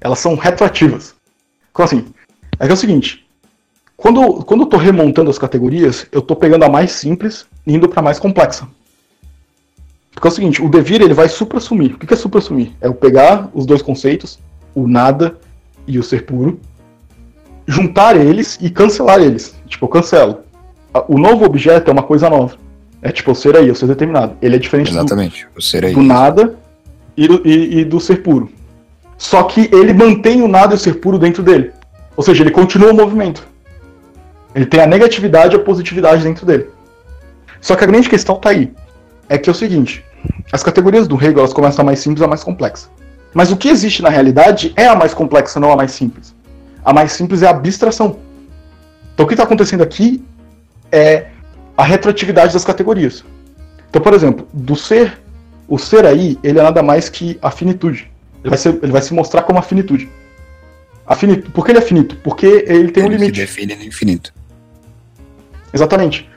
Elas são retroativas. Como assim? É que é o seguinte: quando, quando eu estou remontando as categorias, eu estou pegando a mais simples e indo para a mais complexa. Porque é o seguinte: o devir ele vai supra-assumir. O que é supra-assumir? É eu pegar os dois conceitos, o nada e o ser puro, juntar eles e cancelar eles. Tipo, eu cancelo. O novo objeto é uma coisa nova. É tipo o ser aí, o ser determinado. Ele é diferente Exatamente, do, o ser aí. do nada e do, e, e do ser puro. Só que ele mantém o nada e o ser puro dentro dele. Ou seja, ele continua o movimento. Ele tem a negatividade e a positividade dentro dele. Só que a grande questão tá aí. É que é o seguinte: as categorias do Hegel elas começam a mais simples a mais complexa. Mas o que existe na realidade é a mais complexa, não a mais simples. A mais simples é a abstração. Então o que está acontecendo aqui é a retroatividade das categorias. Então, por exemplo, do ser, o ser aí, ele é nada mais que a finitude. Ele vai, ser, ele vai se mostrar como a finitude. A finito, por que ele é finito? Porque ele tem ele um limite. se define no infinito. Exatamente.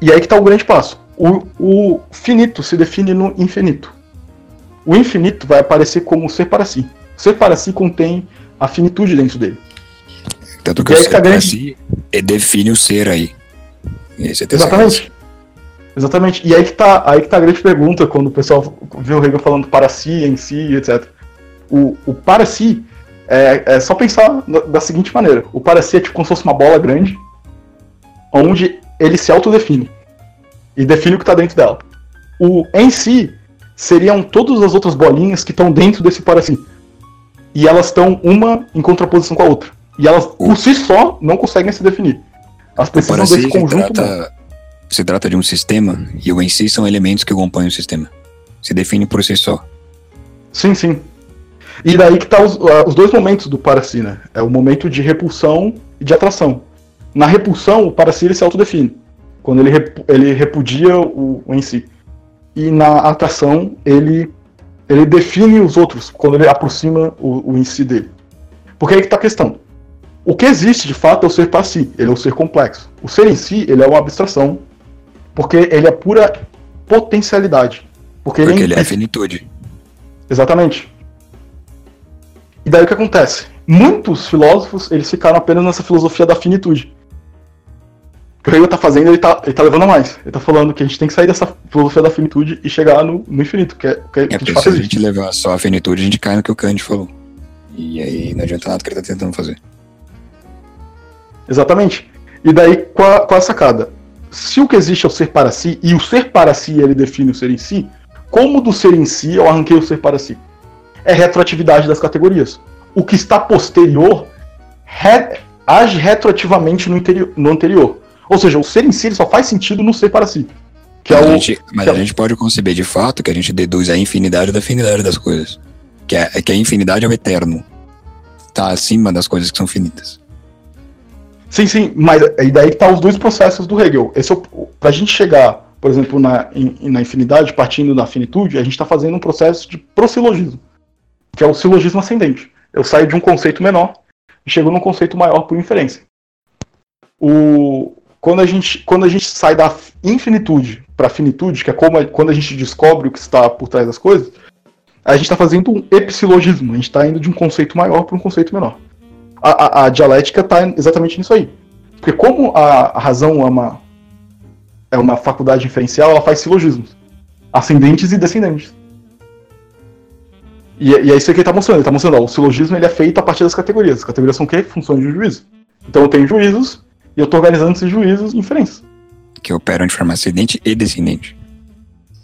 E aí que está o grande passo. O, o finito se define no infinito. O infinito vai aparecer como ser para si. Ser para si contém a finitude dentro dele. Tanto que o tá grande- si, define o ser aí. É Exatamente. Exatamente. E aí que tá, aí que tá a grande pergunta quando o pessoal vê o Hegel falando para si, em si, etc. O, o para si é, é só pensar da, da seguinte maneira: o para si é tipo como se fosse uma bola grande, onde ele se autodefine e define o que está dentro dela. O em si seriam todas as outras bolinhas que estão dentro desse para si. E elas estão uma em contraposição com a outra. E elas, por si só, não conseguem se definir. Elas precisam si, desse se conjunto. trata, se trata de um sistema e o em si são elementos que compõem o sistema. Se define por si só. Sim, sim. E daí que tá os, ah, os dois momentos do para si, né? É o momento de repulsão e de atração. Na repulsão, o para si ele se autodefine. Quando ele, repu- ele repudia o, o em si. E na atração, ele, ele define os outros, quando ele aproxima o, o em si dele. Porque aí que tá a questão. O que existe de fato é o ser para si, ele é o ser complexo. O ser em si, ele é uma abstração, porque ele é pura potencialidade. Porque, Porque ele é ele é a finitude. Exatamente. E daí o que acontece? Muitos filósofos, eles ficaram apenas nessa filosofia da finitude. O que o Hegel tá fazendo, ele tá, ele tá levando a mais. Ele tá falando que a gente tem que sair dessa filosofia da finitude e chegar no, no infinito, que é o que, É que de porque fato se a gente levar só a finitude, a gente cai no que o Kant falou. E aí não adianta nada que ele tá tentando fazer. Exatamente. E daí, qual, a- qual a sacada? Se o que existe é o ser para si, e o ser para si ele define o ser em si, como do ser em si eu arranquei o ser para si? É retroatividade das categorias. O que está posterior re- age retroativamente no, interior- no anterior. Ou seja, o ser em si só faz sentido no ser para si. Que é mas a o, gente, mas é a o- gente pode conceber de fato que a gente deduz a infinidade da afinidade das coisas. Que, é, que a infinidade é o eterno. Tá acima das coisas que são finitas. Sim, sim, mas e daí que tá os dois processos do Hegel. Esse é o, pra gente chegar, por exemplo, na, in- na infinidade, partindo da finitude, a gente está fazendo um processo de prosilogismo, que é o silogismo ascendente. Eu saio de um conceito menor e chego num conceito maior por inferência. O, quando, a gente, quando a gente sai da infinitude para a finitude, que é como a- quando a gente descobre o que está por trás das coisas, a gente está fazendo um epsilogismo, a gente está indo de um conceito maior para um conceito menor a, a- a dialética está exatamente nisso aí. Porque como a, a razão é uma, é uma faculdade inferencial, ela faz silogismos. Ascendentes e descendentes. E, é- e é isso que ele está mostrando. Ele está mostrando, ó, o silogismo ele é feito a partir das categorias. As categorias são o quê? Funções de juízo. Então eu tenho juízos e eu estou organizando esses juízos em inferências. Que operam de forma ascendente e descendente.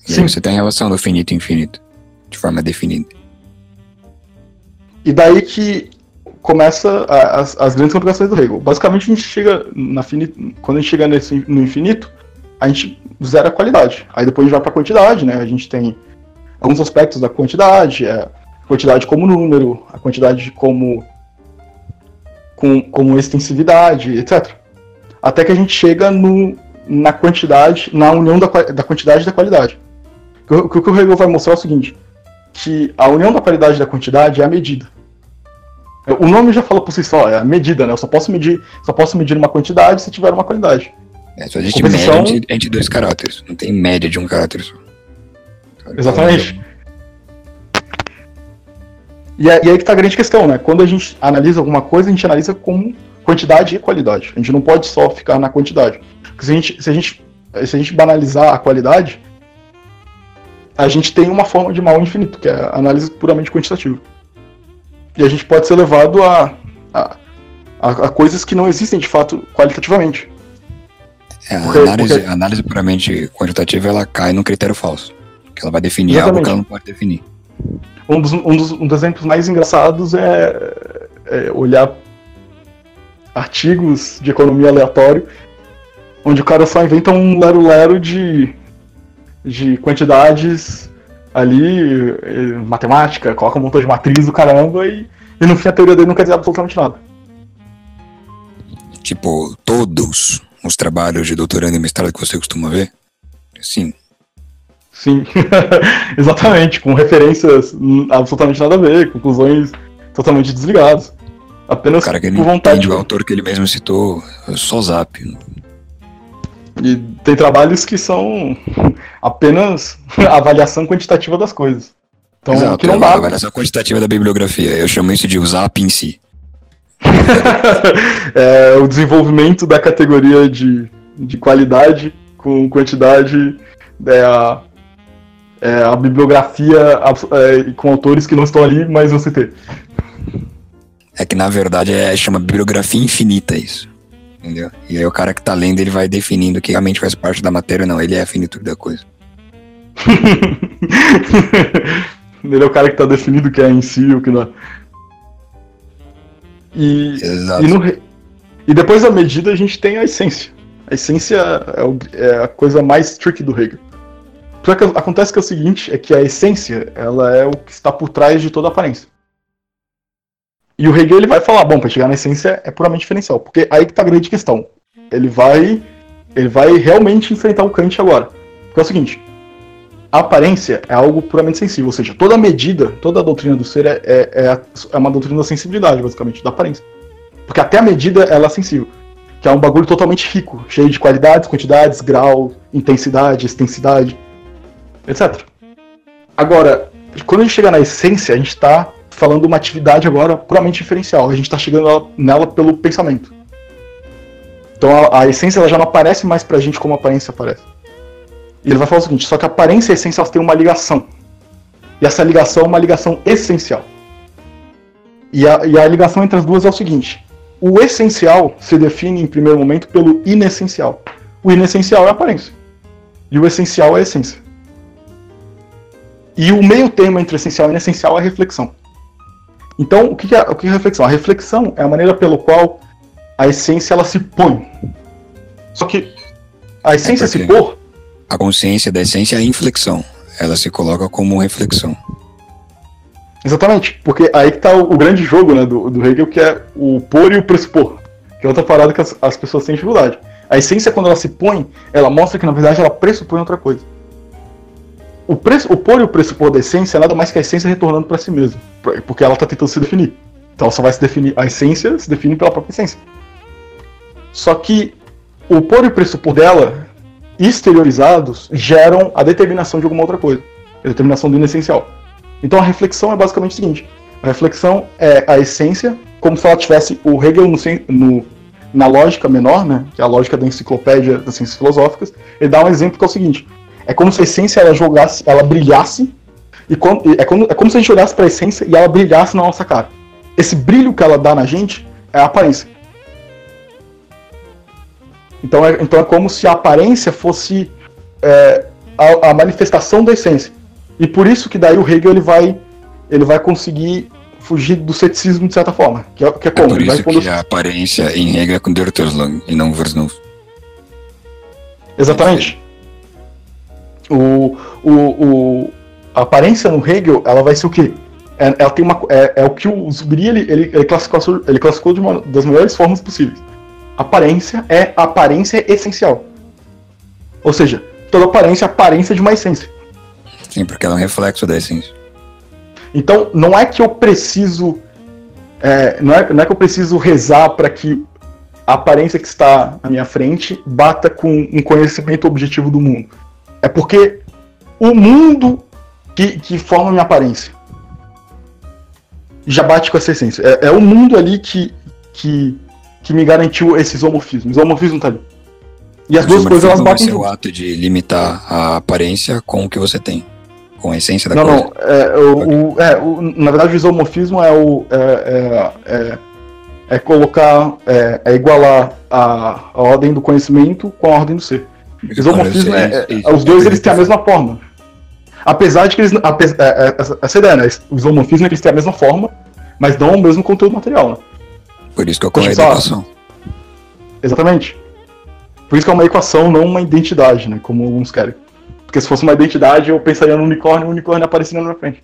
E Sim. aí você tem a relação do finito e infinito. De forma definida. E daí que começa a- as, as grandes complicações do Hegel. Basicamente, a gente chega na fini, quando a gente chega nesse, no infinito, a gente zera a qualidade. Aí depois a gente vai para a quantidade, né? A gente tem alguns aspectos da quantidade, é, quantidade como número, a quantidade como, com, como extensividade, etc. Até que a gente chega no, na quantidade, na união da, da quantidade e da qualidade. O que o Hegel vai mostrar é o seguinte, que a união da qualidade e da quantidade é a medida. O nome já fala por si só, é a medida, né? Eu só posso medir, só posso medir uma quantidade se tiver uma qualidade. É, só existe Composição... média entre, entre dois caracteres, não tem média de um caráter só. Exatamente. E, é, e aí que tá a grande questão, né? Quando a gente analisa alguma coisa, a gente analisa com quantidade e qualidade. A gente não pode só ficar na quantidade. Porque se a gente, se a gente, se a gente banalizar a qualidade, a gente tem uma forma de mal infinito, que é a análise puramente quantitativa. E a gente pode ser levado a, a, a coisas que não existem de fato qualitativamente. É, a porque, análise, porque... análise puramente quantitativa ela cai num critério falso. Que ela vai definir Exatamente. algo que ela não pode definir. Um dos, um dos, um dos exemplos mais engraçados é, é olhar artigos de economia aleatório, onde o cara só inventa um lero-lero de, de quantidades ali, eh, matemática, coloca um montão de matriz do caramba e, e no fim a teoria dele não quer dizer absolutamente nada. Tipo, todos os trabalhos de doutorando e mestrado que você costuma ver? Sim. Sim, exatamente, com referências absolutamente nada a ver, conclusões totalmente desligadas. Apenas o cara que ele por vontade. o autor que ele mesmo citou, só zap. E tem trabalhos que são apenas avaliação quantitativa das coisas. Então, Exato, que não dá. avaliação quantitativa da bibliografia. Eu chamo isso de zap em si. é, o desenvolvimento da categoria de, de qualidade com quantidade é a, é a bibliografia é, com autores que não estão ali, mas eu citei. É que na verdade é, chama bibliografia infinita isso. Entendeu? E aí o cara que tá lendo, ele vai definindo que realmente faz parte da matéria, não. Ele é a finitude da coisa. ele é o cara que tá definindo o que é em si, o que não é. E, Exato. E, no, e depois da medida a gente tem a essência. A essência é, é a coisa mais tricky do Hegel. Só que acontece que é o seguinte, é que a essência, ela é o que está por trás de toda a aparência. E o Hegel ele vai falar, bom, para chegar na essência é puramente diferencial, porque aí que tá a grande questão. Ele vai ele vai realmente enfrentar o Kant agora. Porque é o seguinte, a aparência é algo puramente sensível, ou seja, toda medida, toda a doutrina do ser é, é, é, é uma doutrina da sensibilidade, basicamente, da aparência. Porque até a medida ela é sensível, que é um bagulho totalmente rico, cheio de qualidades, quantidades, grau, intensidade, extensidade, etc. Agora, quando a gente chega na essência, a gente está falando uma atividade agora puramente diferencial. A gente está chegando nela pelo pensamento. Então a, a, essência ela já não aparece mais pra gente como a aparência aparece. E ele vai falar o seguinte: só que a aparência e a essência elas têm uma ligação. E essa ligação é uma ligação essencial. E a, e a ligação entre as duas é o seguinte: o essencial se define em primeiro momento pelo inessencial. O inessencial é a aparência. E o essencial é a essência. E o meio termo entre essencial e inessencial é a reflexão. Então, o que é, o que é reflexão? A reflexão é a maneira pelo qual a essência ela se põe. Só que a essência é se pôr. A consciência da essência é a inflexão. Ela se coloca como reflexão. Exatamente, porque aí que tá o, o grande jogo né, do, do, Hegel, que é o pôr e o pressupor. Que é outra parada que as, as pessoas têm dificuldade. A essência, quando ela se põe, ela mostra que na verdade ela pressupõe outra coisa. O, preço, o pôr e o pressupor da essência é nada mais que a essência retornando para si mesma, porque ela está tentando se definir. Então ela só vai se definir, a essência se define pela própria essência. Só que o pôr e o pressupor dela, exteriorizados, geram a determinação de alguma outra coisa, a determinação do inessencial. Então a reflexão é basicamente o seguinte: a reflexão é a essência, como se ela tivesse o Hegel no, no, na lógica menor, né, que é a lógica da enciclopédia das ciências filosóficas. Ele dá um exemplo que é o seguinte: é como se a essência ela jogasse, ela brilhasse, e é, como, é como se a gente olhasse para a essência e ela brilhasse na nossa cara. Esse brilho que ela dá na gente é a aparência. Então é, então é como se a aparência fosse é, a, a, manifestação da essência. E por isso que daí o Hegel ele vai, ele vai conseguir fugir do ceticismo de certa forma. Que é, que é como? É por isso que a aparência em Hegel é com Der e não Versnuff. Exatamente o, o, o, a aparência no Hegel ela vai ser o quê? é, ela tem uma, é, é o que o Zubiri ele, ele, ele, classificou, ele classificou de uma das melhores formas possíveis. Aparência é aparência essencial. Ou seja, toda aparência é aparência de uma essência. Sim, porque ela é um reflexo da essência. Então, não é que eu preciso. É, não, é, não é que eu preciso rezar para que a aparência que está à minha frente bata com um conhecimento objetivo do mundo. É porque o mundo que, que forma a minha aparência já bate com essa essência. É, é o mundo ali que, que, que me garantiu esse isomorfismo. O isomorfismo tá ali. E as duas coisas elas batem junto. o ato de limitar a aparência com o que você tem. Com a essência da não, coisa. Não, é, o, o, é, o, na verdade o isomorfismo é o. É, é, é, é colocar. É, é, igualar a, a ordem do conhecimento com a ordem do ser. Isomorfismo é, é, Os dois eles têm a mesma forma. Apesar de que eles. Apesar, essa ideia, né? O isomorfismo é eles têm a mesma forma, mas não o mesmo conteúdo material, né? Por isso que ocorre a educação. Exatamente. Por isso que é uma equação, não uma identidade, né? Como alguns querem. Porque se fosse uma identidade, eu pensaria no unicórnio e o unicórnio apareceria na minha frente.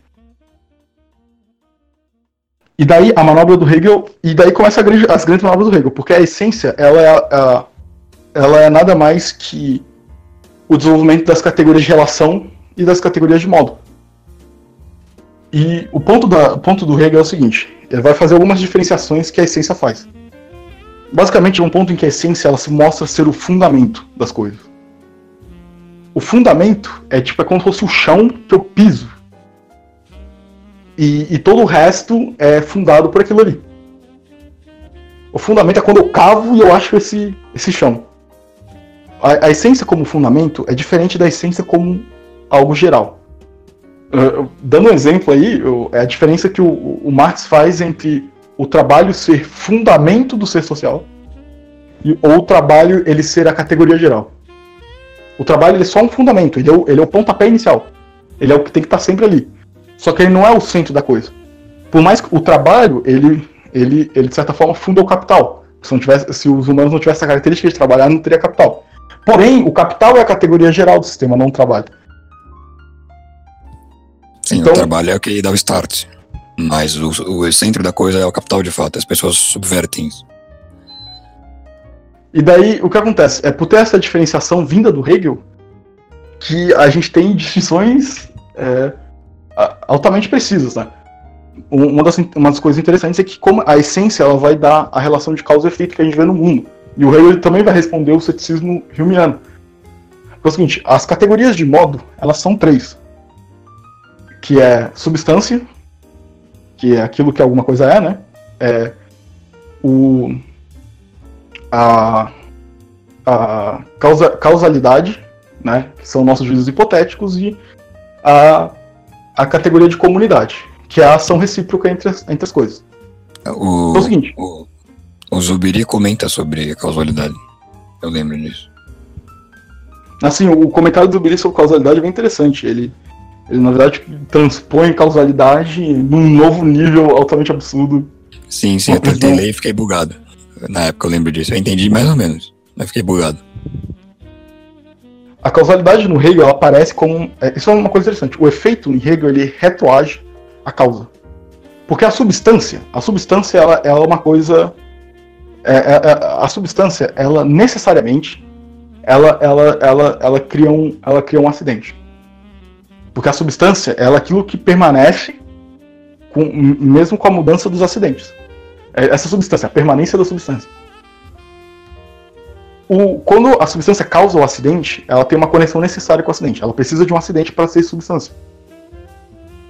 E daí a manobra do Hegel, e daí começa grande, as grandes manobras do Hegel, porque a essência, ela é, a, ela é nada mais que o desenvolvimento das categorias de relação e das categorias de modo. E o ponto, da, o ponto do Hegel é o seguinte: ele vai fazer algumas diferenciações que a essência faz. Basicamente, é um ponto em que a essência ela se mostra ser o fundamento das coisas. O fundamento é tipo é como se fosse o chão que eu piso. E, e todo o resto é fundado por aquilo ali. O fundamento é quando eu cavo e eu acho esse, esse chão. A, a essência como fundamento é diferente da essência como algo geral. Uh, dando um exemplo aí, é a diferença que o, o Marx faz entre o trabalho ser fundamento do ser social e, ou o trabalho ele ser a categoria geral. O trabalho é só um fundamento, ele é, o, ele é o pontapé inicial. Ele é o que tem que estar sempre ali. Só que ele não é o centro da coisa. Por mais que o trabalho, ele, ele, ele de certa forma funda o capital. Se, não tivesse, se os humanos não tivessem a característica de trabalhar, não teria capital. Porém, o capital é a categoria geral do sistema, não o trabalho. Sim, então, o trabalho é o que dá o start. Mas o, o centro da coisa é o capital de fato. As pessoas subvertem isso. E daí, o que acontece? É por ter essa diferenciação vinda do Hegel que a gente tem distinções é, altamente precisas, né? Uma das, uma das coisas interessantes é que como a essência ela vai dar a relação de causa e efeito que a gente vê no mundo. E o Hegel também vai responder o ceticismo humiano. É o seguinte, as categorias de modo, elas são três que é substância, que é aquilo que alguma coisa é, né? É o, a, a causa, causalidade, né? Que são nossos juízos hipotéticos, e a, a categoria de comunidade, que é a ação recíproca entre as, entre as coisas. O, então é o seguinte. O, o Zubiri comenta sobre a causalidade. Eu lembro disso. Assim, o comentário do Zubiri sobre causalidade é bem interessante. Ele, ele, na verdade, transpõe causalidade num novo nível altamente absurdo. Sim, sim, eu tentei ler e fiquei bugado. Na época eu lembro disso. Eu entendi mais ou menos, mas fiquei bugado. A causalidade no Hegel ela aparece como. É, isso é uma coisa interessante. O efeito em Hegel ele retroage a causa. Porque a substância, a substância ela, ela é uma coisa. É, é, é a substância, ela necessariamente, ela, ela, ela, ela, cria um, ela cria um acidente. Porque a substância é aquilo que permanece com, mesmo com a mudança dos acidentes. É essa substância, a permanência da substância. O, quando a substância causa o acidente, ela tem uma conexão necessária com o acidente. Ela precisa de um acidente para ser substância.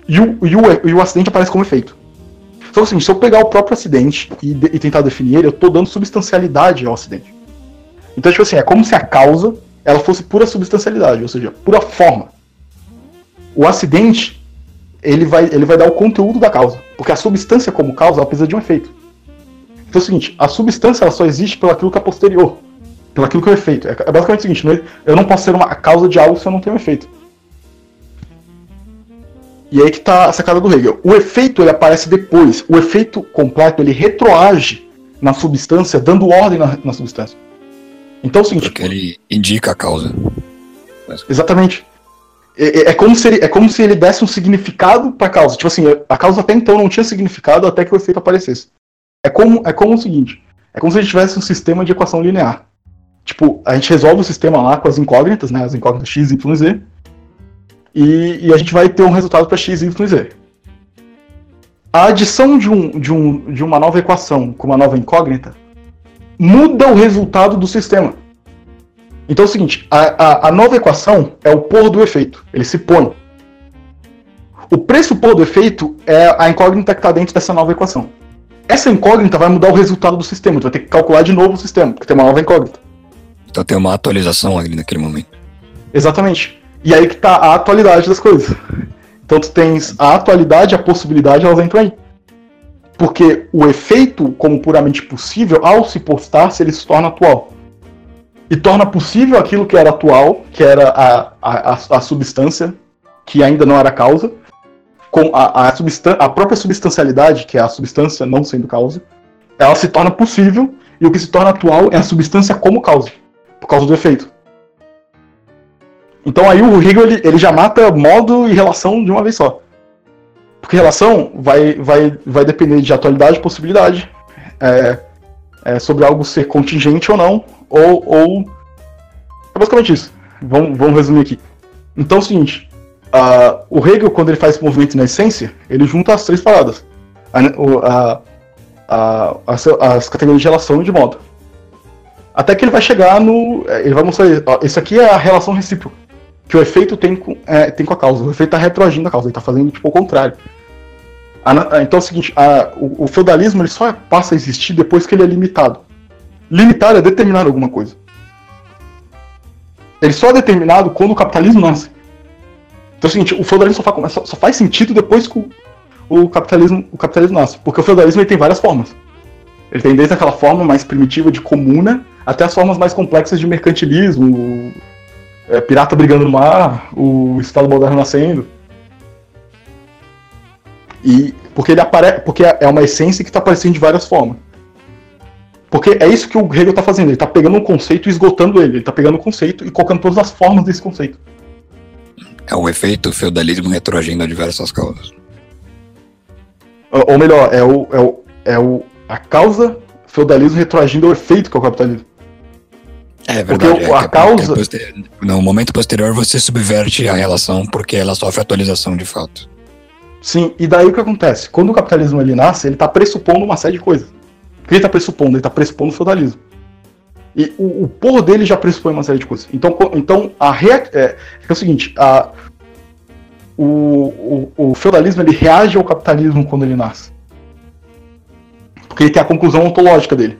E o, e o, e o acidente aparece como efeito. Só que assim, se eu pegar o próprio acidente e, de, e tentar definir ele, eu estou dando substancialidade ao acidente. Então, tipo assim, é como se a causa ela fosse pura substancialidade, ou seja, pura forma o acidente ele vai, ele vai dar o conteúdo da causa. Porque a substância como causa ela precisa de um efeito. Então é o seguinte, a substância ela só existe pelo aquilo que é posterior. Pelo aquilo que é o efeito. É, é basicamente o seguinte, é, eu não posso ser uma causa de algo se eu não tenho um efeito. E aí que está a sacada do Hegel. O efeito ele aparece depois. O efeito completo ele retroage na substância, dando ordem na, na substância. Então é o seguinte. Porque ele indica a causa. Exatamente. É, é, como se ele, é como se ele desse um significado para a causa. Tipo assim, a causa até então não tinha significado até que o efeito aparecesse. É como, é como o seguinte: é como se a gente tivesse um sistema de equação linear. Tipo, a gente resolve o sistema lá com as incógnitas, né? As incógnitas x, y, z. E, e a gente vai ter um resultado para x, y, z. A adição de, um, de, um, de uma nova equação com uma nova incógnita muda o resultado do sistema. Então é o seguinte, a, a, a nova equação é o por do efeito, ele se põe. O pressupor do efeito é a incógnita que está dentro dessa nova equação. Essa incógnita vai mudar o resultado do sistema, tu vai ter que calcular de novo o sistema, porque tem uma nova incógnita. Então tem uma atualização ali naquele momento. Exatamente. E aí que está a atualidade das coisas. Então tu tens a atualidade a possibilidade, elas entram aí. Porque o efeito, como puramente possível, ao se postar-se, ele se torna atual e torna possível aquilo que era atual, que era a, a, a substância, que ainda não era causa, com a, a, a própria substancialidade, que é a substância não sendo causa, ela se torna possível, e o que se torna atual é a substância como causa, por causa do efeito. Então aí o Hegel ele, ele já mata modo e relação de uma vez só. Porque relação vai, vai, vai depender de atualidade e possibilidade. É, é, sobre algo ser contingente ou não, ou, ou... É basicamente isso. Vamos, vamos resumir aqui. Então é o seguinte, uh, o Hegel, quando ele faz esse movimento na essência, ele junta as três paradas. A, a, a, as, as categorias de relação e de modo. Até que ele vai chegar no... Ele vai mostrar, ó, isso aqui é a relação recíproca. Que o efeito tem com, é, tem com a causa. O efeito está retroagindo a causa, ele está fazendo tipo o contrário. Então é o seguinte, a, o, o, feudalismo ele só passa a existir depois que ele é limitado. Limitar é determinar alguma coisa. Ele só é determinado quando o capitalismo nasce. Então é o seguinte, o feudalismo só faz, só, só faz sentido depois que o, o, capitalismo, o capitalismo nasce. Porque o feudalismo ele tem várias formas. Ele tem desde aquela forma mais primitiva de comuna até as formas mais complexas de mercantilismo, é, pirata brigando no mar, o Estado moderno nascendo. E porque ele aparece, porque é uma essência que está aparecendo de várias formas. Porque é isso que o Hegel está fazendo. Ele está pegando um conceito e esgotando ele. Ele está pegando o um conceito e colocando todas as formas desse conceito. É o efeito feudalismo retroagindo a diversas causas. Ou melhor, é o, é o, é o a causa feudalismo retroagindo ao efeito que é o capitalismo. É verdade. Porque é, a é causa. No momento posterior você subverte a relação porque ela sofre atualização de fato. Sim, e daí o que acontece? Quando o capitalismo ele nasce, ele está pressupondo uma série de coisas. O que ele está pressupondo? Ele está pressupondo o feudalismo. E o, o dele já pressupõe uma série de coisas. Então, então a rea... é, é o seguinte, a, o, o, o, feudalismo ele reage ao capitalismo quando ele nasce. Porque ele tem a conclusão ontológica dele.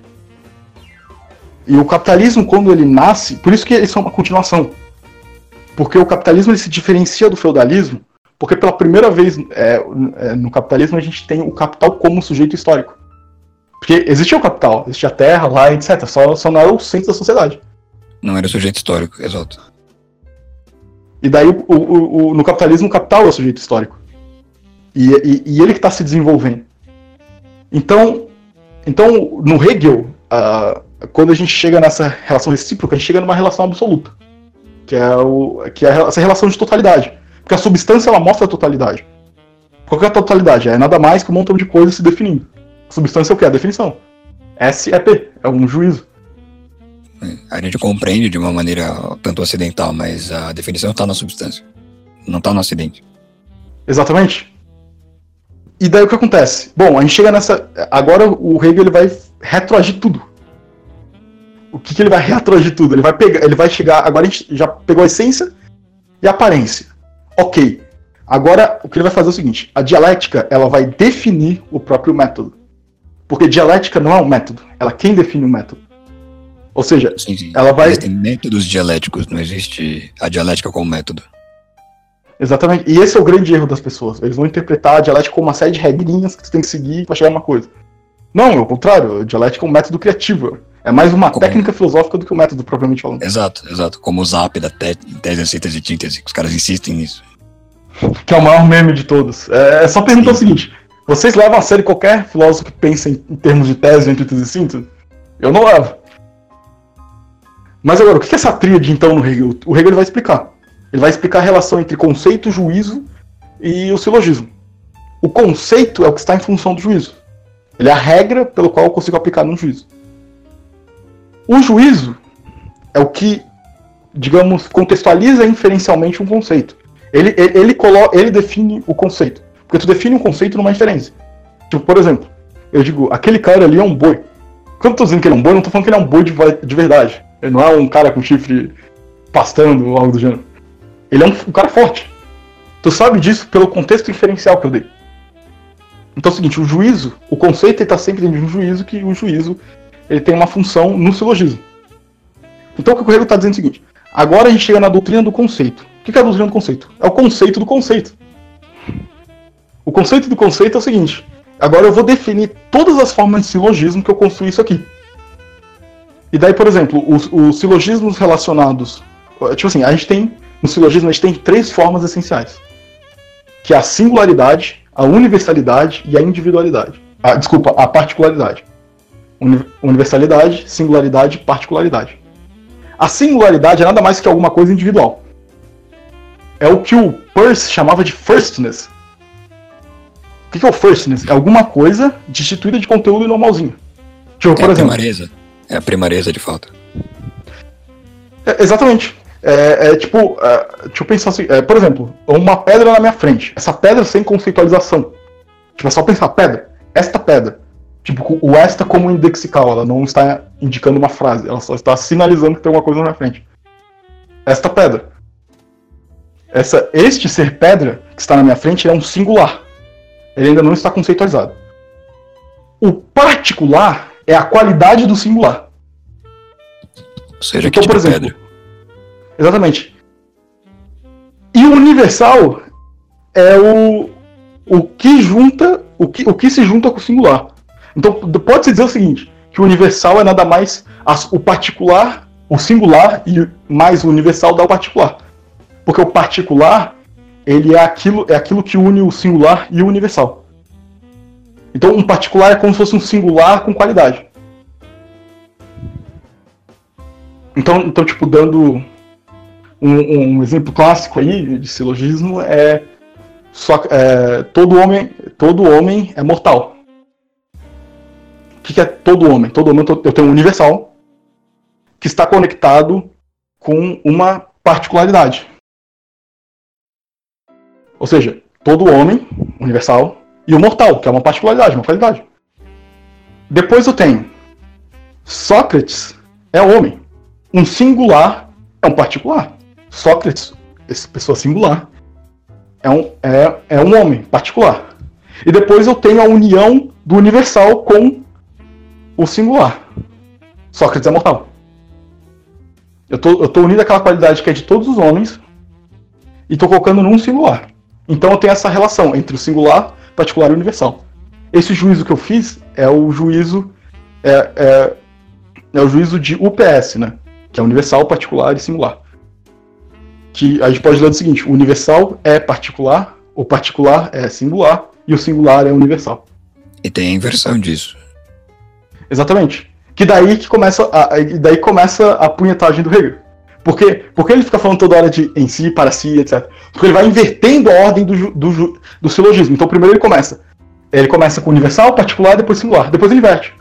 E o capitalismo, quando ele nasce, por isso que eles são uma continuação. Porque o capitalismo ele se diferencia do feudalismo porque pela primeira vez é, é, no capitalismo a gente tem o capital como sujeito histórico. Porque existia o capital, existia a terra lá, etc. Só, só não era o centro da sociedade. Não era o sujeito histórico, exato. E daí o, o, o, no capitalismo o capital é o sujeito histórico. E, e, e ele que está se desenvolvendo. Então, então no Hegel, uh, quando a gente chega nessa relação recíproca, a gente chega numa relação absoluta. Que é, o, que é essa relação de totalidade. Porque a substância ela mostra a totalidade. Qual que é a totalidade? É nada mais que um montão de coisas se definindo. A substância é o que? A definição. S é P, é um juízo. A gente compreende de uma maneira tanto ocidental, mas a definição está na substância, não está no acidente. Exatamente. E daí o que acontece? Bom, a gente chega nessa. Agora o Hegel ele vai retroagir tudo. O que, que ele vai retroagir tudo? Ele vai pegar, ele vai chegar. Agora a gente já pegou a essência e a aparência. Ok. Agora, o que ele vai fazer é o seguinte: a dialética ela vai definir o próprio método. Porque dialética não é um método, ela é quem define o método. Ou seja, sim, sim. ela vai. Existem métodos dialéticos, não existe a dialética como método. Exatamente. E esse é o grande erro das pessoas. Eles vão interpretar a dialética como uma série de regrinhas que você tem que seguir para chegar a uma coisa. Não, ao contrário, a dialética é um método criativo. É mais uma como... técnica filosófica do que um método propriamente falando. Exato, exato. Como o zap da te... tese, antítese e tíntese. Os caras insistem nisso. Que é o maior meme de todos. É, é só perguntar Sim. o seguinte: vocês levam a sério qualquer filósofo que pensa em, em termos de tese, antítese e síntese? Eu não levo. Mas agora, o que é essa tríade então no Hegel? O Hegel vai explicar. Ele vai explicar a relação entre conceito, juízo e o silogismo. O conceito é o que está em função do juízo. Ele é a regra pelo qual eu consigo aplicar num juízo. O juízo é o que, digamos, contextualiza inferencialmente um conceito. Ele, ele, ele, coloca, ele define o conceito. Porque tu define um conceito numa inferência. Tipo, por exemplo, eu digo, aquele cara ali é um boi. Quando eu tô dizendo que ele é um boi, eu não tô falando que ele é um boi de, de verdade. Ele não é um cara com chifre pastando ou algo do gênero. Ele é um, um cara forte. Tu sabe disso pelo contexto inferencial que eu dei. Então é o seguinte, o juízo, o conceito está sempre dentro de um juízo, que o juízo ele tem uma função no silogismo. Então o que o Correio está dizendo é o seguinte, agora a gente chega na doutrina do conceito. O que é a doutrina do conceito? É o conceito do conceito. O conceito do conceito é o seguinte, agora eu vou definir todas as formas de silogismo que eu construí isso aqui. E daí, por exemplo, os, os silogismos relacionados. Tipo assim, a gente tem. No silogismo a gente tem três formas essenciais. Que é a singularidade, a universalidade e a individualidade. Ah, desculpa, a particularidade. Uni universalidade, singularidade particularidade. A singularidade é nada mais que alguma coisa individual. É o que o Peirce chamava de firstness. O que é o firstness? É alguma coisa destituída de conteúdo normalzinho. Tipo, é por exemplo. Primareza. É a primareza de fato. É, exatamente. É, é, tipo, é, deixa eu pensar assim, é, por exemplo, uma pedra na minha frente. Essa pedra sem conceitualização. Tipo, é só pensar, pedra. Esta pedra. Tipo, o esta como indexical, ela não está indicando uma frase, ela só está sinalizando que tem alguma coisa na minha frente. Esta pedra. Essa, este ser pedra que está na minha frente é um singular. Ele ainda não está conceitualizado. O particular é a qualidade do singular. Ou seja, então, por exemplo, pedra. Exatamente. E o universal é o, o que junta, o que, o que se junta com o singular. Então pode-se dizer o seguinte, que o universal é nada mais o particular, o singular e mais o universal dá o particular. Porque o particular, ele é aquilo, é aquilo que une o singular e o universal. Então um particular é como se fosse um singular com qualidade. Então, então tipo, dando um, um, exemplo clássico aí de silogismo é, só, é todo homem todo homem é mortal. Que, que é todo homem? Todo homem eu tenho um universal que está conectado com uma particularidade. Ou seja, todo homem universal e o mortal, que é uma particularidade, uma qualidade. Depois eu tenho Sócrates é homem. Um singular é um particular. Sócrates, essa pessoa singular, é um, é, é um homem particular. E depois eu tenho a união do universal com o singular. Sócrates é mortal. Eu tô, eu tô unindo aquela qualidade que é de todos os homens e tô colocando num singular. Então eu tenho essa relação entre o singular, particular e universal. Esse juízo que eu fiz é o juízo é, é, é o juízo de UPS, né? Que é universal, particular e singular que a gente pode ler o seguinte: o universal é particular, o particular é singular e o singular é universal. E tem a inversão disso. Exatamente. Que daí que começa a, daí começa a punhetagem do Hegel. Por quê? Porque ele fica falando toda hora de em si, para si, etc. Porque ele vai invertendo a ordem do, do, do silogismo. Então primeiro ele começa. Ele começa com universal, particular, depois singular. Depois ele inverte.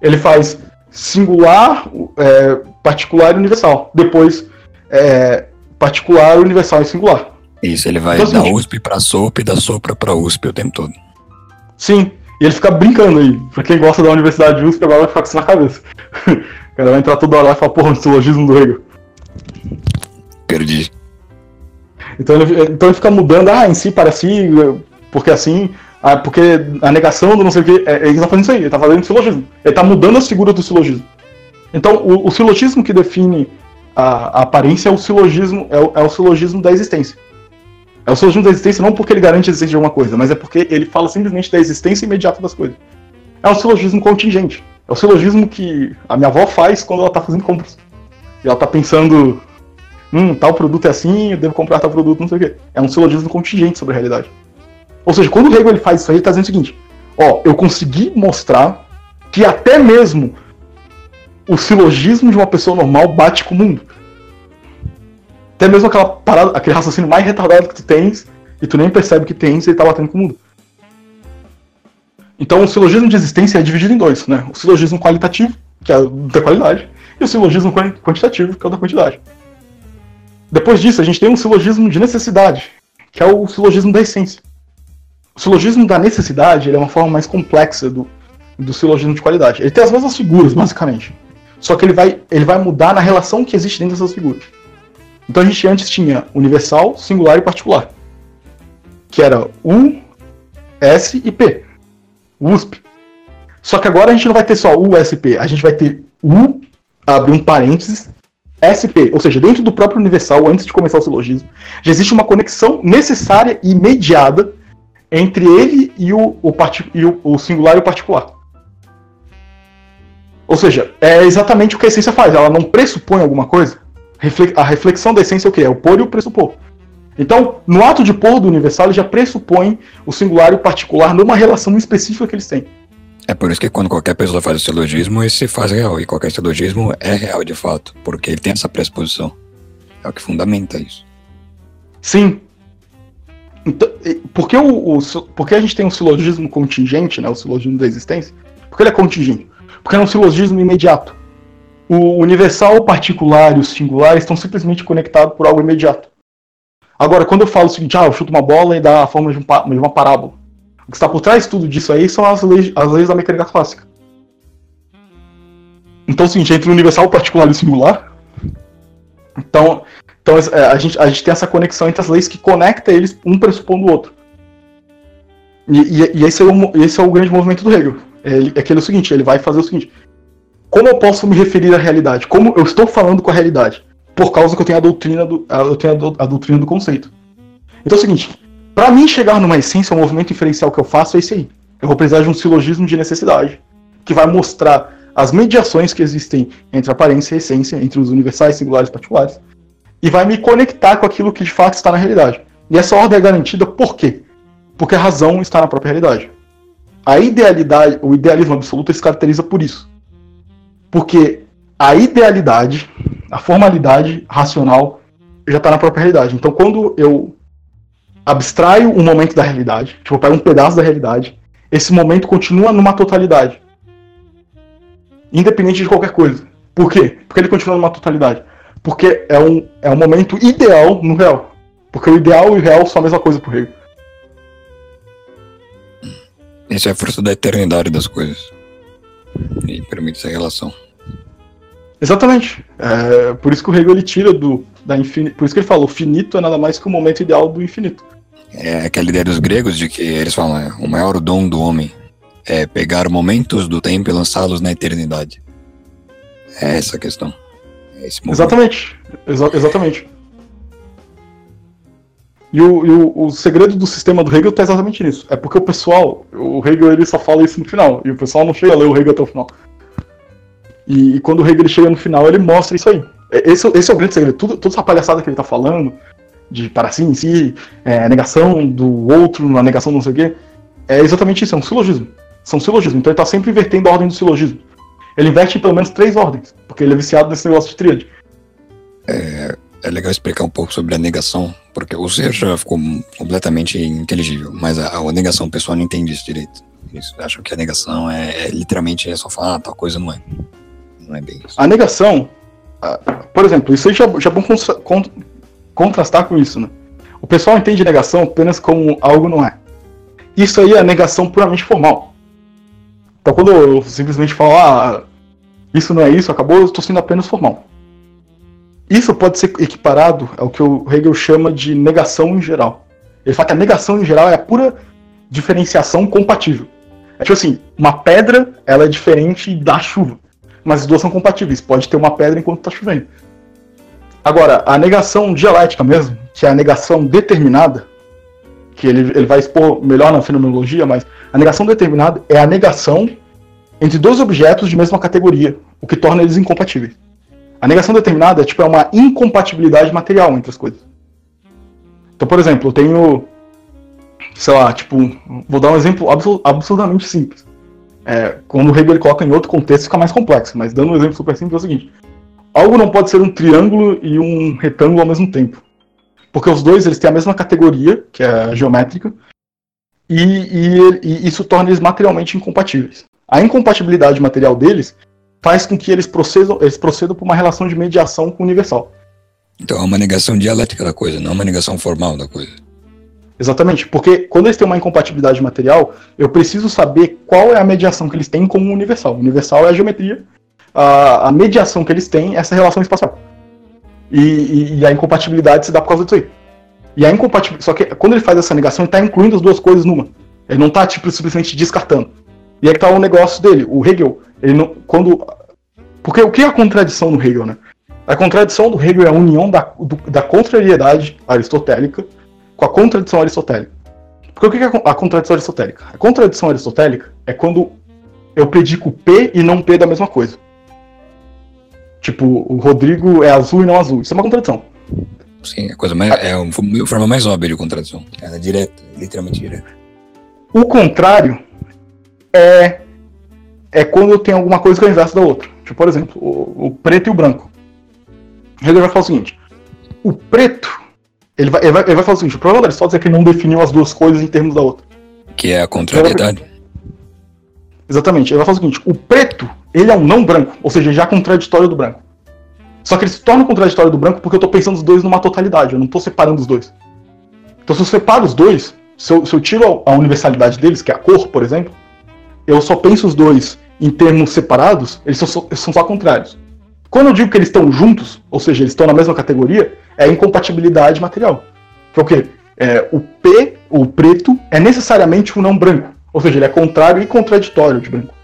Ele faz singular, é, particular e universal. Depois é, particular, universal e singular. Isso, ele vai então, da assim, USP pra SOP e da SOPRA pra USP o tempo todo. Sim, e ele fica brincando aí. Pra quem gosta da Universidade de USP, agora vai ficar com isso na cabeça. o cara vai entrar toda hora lá e falar, porra, silogismo do Hegel. Perdi. Então ele, então ele fica mudando, ah, em si, para si, porque assim, ah, porque a negação do não sei o que, é, ele tá fazendo isso aí, ele tá fazendo silogismo. Ele tá mudando as figuras do silogismo. Então, o, o silogismo que define a, a aparência é o silogismo, é o, é o silogismo da existência. É o silogismo da existência não porque ele garante a existência de alguma coisa, mas é porque ele fala simplesmente da existência imediata das coisas. É um silogismo contingente. É o silogismo que a minha avó faz quando ela está fazendo compras. E ela está pensando, hum, tal produto é assim, eu devo comprar tal produto, não sei o quê. É um silogismo contingente sobre a realidade. Ou seja, quando o Hegel ele faz isso aí, ele está dizendo o seguinte: ó, eu consegui mostrar que até mesmo o silogismo de uma pessoa normal bate com o mundo. Até mesmo aquela parada, aquele raciocínio mais retardado que tu tens, e tu nem percebe que tens, ele tá batendo com o mundo. Então o silogismo de existência é dividido em dois, né? O silogismo qualitativo, que é da qualidade, e o silogismo quantitativo, que é o da quantidade. Depois disso, a gente tem um silogismo de necessidade, que é o silogismo da essência. O silogismo da necessidade é uma forma mais complexa do, do silogismo de qualidade. Ele tem as mesmas figuras, basicamente. Só que ele vai, ele vai mudar na relação que existe dentro dessas figuras. Então a gente antes tinha universal, singular e particular. Que era U, S e P. USP. Só que agora a gente não vai ter só USP, a gente vai ter U, abre um parênteses, SP, ou seja, dentro do próprio universal, antes de começar o silogismo, já existe uma conexão necessária e imediata entre ele e o, o, e o, o singular e o particular. Ou seja, é exatamente o que a essência faz, ela não pressupõe alguma coisa. A reflexão da essência é o que? É o pôr e o pressupor. Então, no ato de pôr do universal, ele já pressupõe o singular e o particular numa relação específica que eles têm. É por isso que quando qualquer pessoa faz o silogismo, esse se faz real. E qualquer silogismo é real de fato, porque ele tem essa pressuposição. É o que fundamenta isso. Sim. Então, por, que o, o, por que a gente tem um silogismo contingente, né, o silogismo da existência? Porque ele é contingente. Porque é um silogismo imediato. O universal, o particular e o singular estão simplesmente conectados por algo imediato. Agora, quando eu falo o seguinte, ah, eu chuto uma bola e dá a forma de, um, de uma parábola. O que está por trás de tudo disso aí são as leis, as leis da mecânica clássica. Então, é o seguinte, entre o universal, o particular e o singular. Então, então é, a, gente, a gente tem essa conexão entre as leis que conecta eles, um pressupondo o outro. E, e, e esse, é o, esse é o grande movimento do Hegel. É, é aquele é o seguinte, ele vai fazer o seguinte. Como eu posso me referir à realidade? Como eu estou falando com a realidade? Por causa que eu tenho a doutrina do, eu tenho a, doutrina do conceito. Então é o seguinte, para mim chegar numa essência, o movimento inferencial que eu faço é esse aí. Eu vou precisar de um silogismo de necessidade, que vai mostrar as mediações que existem entre aparência e essência, entre os universais, singulares e particulares, e vai me conectar com aquilo que de fato está na realidade. E essa ordem é garantida por quê? Porque a razão está na própria realidade. A idealidade, o idealismo absoluto se caracteriza por isso. Porque a idealidade, a formalidade racional já está na própria realidade. Então, quando eu abstraio um momento da realidade, tipo, eu pego um pedaço da realidade, esse momento continua numa totalidade. Independente de qualquer coisa. Por quê? Porque ele continua numa totalidade. Porque é um, é um momento ideal no real. Porque o ideal e o real são a mesma coisa por ele. Isso é fruto da eternidade das coisas. E permite essa relação. Exatamente. É, por isso que o Hegel ele tira do da infinito. Por isso que ele falou, finito é nada mais que o momento ideal do infinito. É aquela ideia dos gregos de que eles falam, é, o maior dom do homem é pegar momentos do tempo e lançá-los na eternidade. É essa a questão. É exatamente. Exa exatamente. E, o, e o, o, segredo do sistema do Hegel está exatamente nisso. É porque o pessoal, o Hegel ele só fala isso no final, e o pessoal não chega a ler o Hegel até o final. E, e quando o Hegel chega no final, ele mostra isso aí. É, esse, esse é o grande segredo. Tudo, toda essa palhaçada que ele está falando, de para si em si, é, negação do outro, a negação do não sei o quê, é exatamente isso, é um silogismo. São silogismos. Então ele está sempre invertendo a ordem do silogismo. Ele inverte em pelo menos três ordens, porque ele é viciado nesse negócio de tríade. É, é legal explicar um pouco sobre a negação, porque o ser já ficou completamente inteligível, mas a, a negação o pessoal não entende isso direito. Eles acham que a negação é, é literalmente é só falar, ah, tal coisa não é. Não é bem isso. A negação, por exemplo, isso aí já, já é bom contrastar com isso, né? O pessoal entende negação apenas como algo não é. Isso aí é negação puramente formal. Então quando eu simplesmente falo, ah, isso não é isso, acabou, eu estou sendo apenas formal. Isso pode ser equiparado ao que o Hegel chama de negação em geral. Ele fala que a negação em geral é a pura diferenciação compatível. É tipo assim, uma pedra ela é diferente da chuva, mas as duas são compatíveis. Pode ter uma pedra enquanto está chovendo. Agora, a negação dialética mesmo, que é a negação determinada, que ele, ele vai expor melhor na fenomenologia, mas a negação determinada é a negação entre dois objetos de mesma categoria, o que torna eles incompatíveis. A negação determinada é, tipo, é uma incompatibilidade material entre as coisas. Então, por exemplo, eu tenho, sei lá, tipo, vou dar um exemplo absolutamente simples. É, quando o Hegel coloca em outro contexto fica mais complexo, mas dando um exemplo super simples é o seguinte: algo não pode ser um triângulo e um retângulo ao mesmo tempo. Porque os dois eles têm a mesma categoria, que é a geométrica, e, e, e isso torna eles materialmente incompatíveis. A incompatibilidade material deles faz com que eles procedam, eles procedam por uma relação de mediação com o universal. Então é uma negação dialética da coisa, não uma negação formal da coisa. Exatamente, porque quando eles têm uma incompatibilidade material, eu preciso saber qual é a mediação que eles têm com o universal. O universal é a geometria, a, a mediação que eles têm é essa relação espacial. E, e, e, a incompatibilidade se dá por causa disso aí. E a incompatibilidade. Só que quando ele faz essa negação, ele está incluindo as duas coisas numa. Ele não está tipo, simplesmente descartando. E aí que tá o negócio dele, o Hegel. Ele não. Quando. Porque o que é a contradição no Hegel, né? A contradição do Hegel é a união da, do, da contrariedade aristotélica com a contradição aristotélica. Porque o que é a contradição aristotélica? A contradição aristotélica é quando eu predico P e não P da mesma coisa. Tipo, o Rodrigo é azul e não azul. Isso é uma contradição. Sim, a coisa mais, é a forma mais óbvia de contradição. É direta, literalmente direta. O contrário é, é quando eu tenho alguma coisa que é o inverso da outra. Tipo, por exemplo, o, o preto e o branco. Hegel vai falar o seguinte: o preto, ele vai, ele vai, ele vai falar o seguinte: o problema da Aristóteles é que ele não definiu as duas coisas em termos da outra. Que é a contrariedade. Exatamente. Ele vai falar o seguinte: o preto, ele é um não branco, ou seja, já é contraditório do branco. Só que ele se torna contraditório do branco porque eu estou pensando os dois numa totalidade, eu não estou separando os dois. Então, se eu separo os dois, se eu, se eu tiro a universalidade deles, que é a cor, por exemplo, eu só penso os dois em termos separados, eles são, eles são só contrários. Quando eu digo que eles estão juntos, ou seja, eles estão na mesma categoria, é incompatibilidade material. Que é o? É, o P, o preto, é necessariamente um não branco. Ou seja, ele é contrário e contraditório de branco.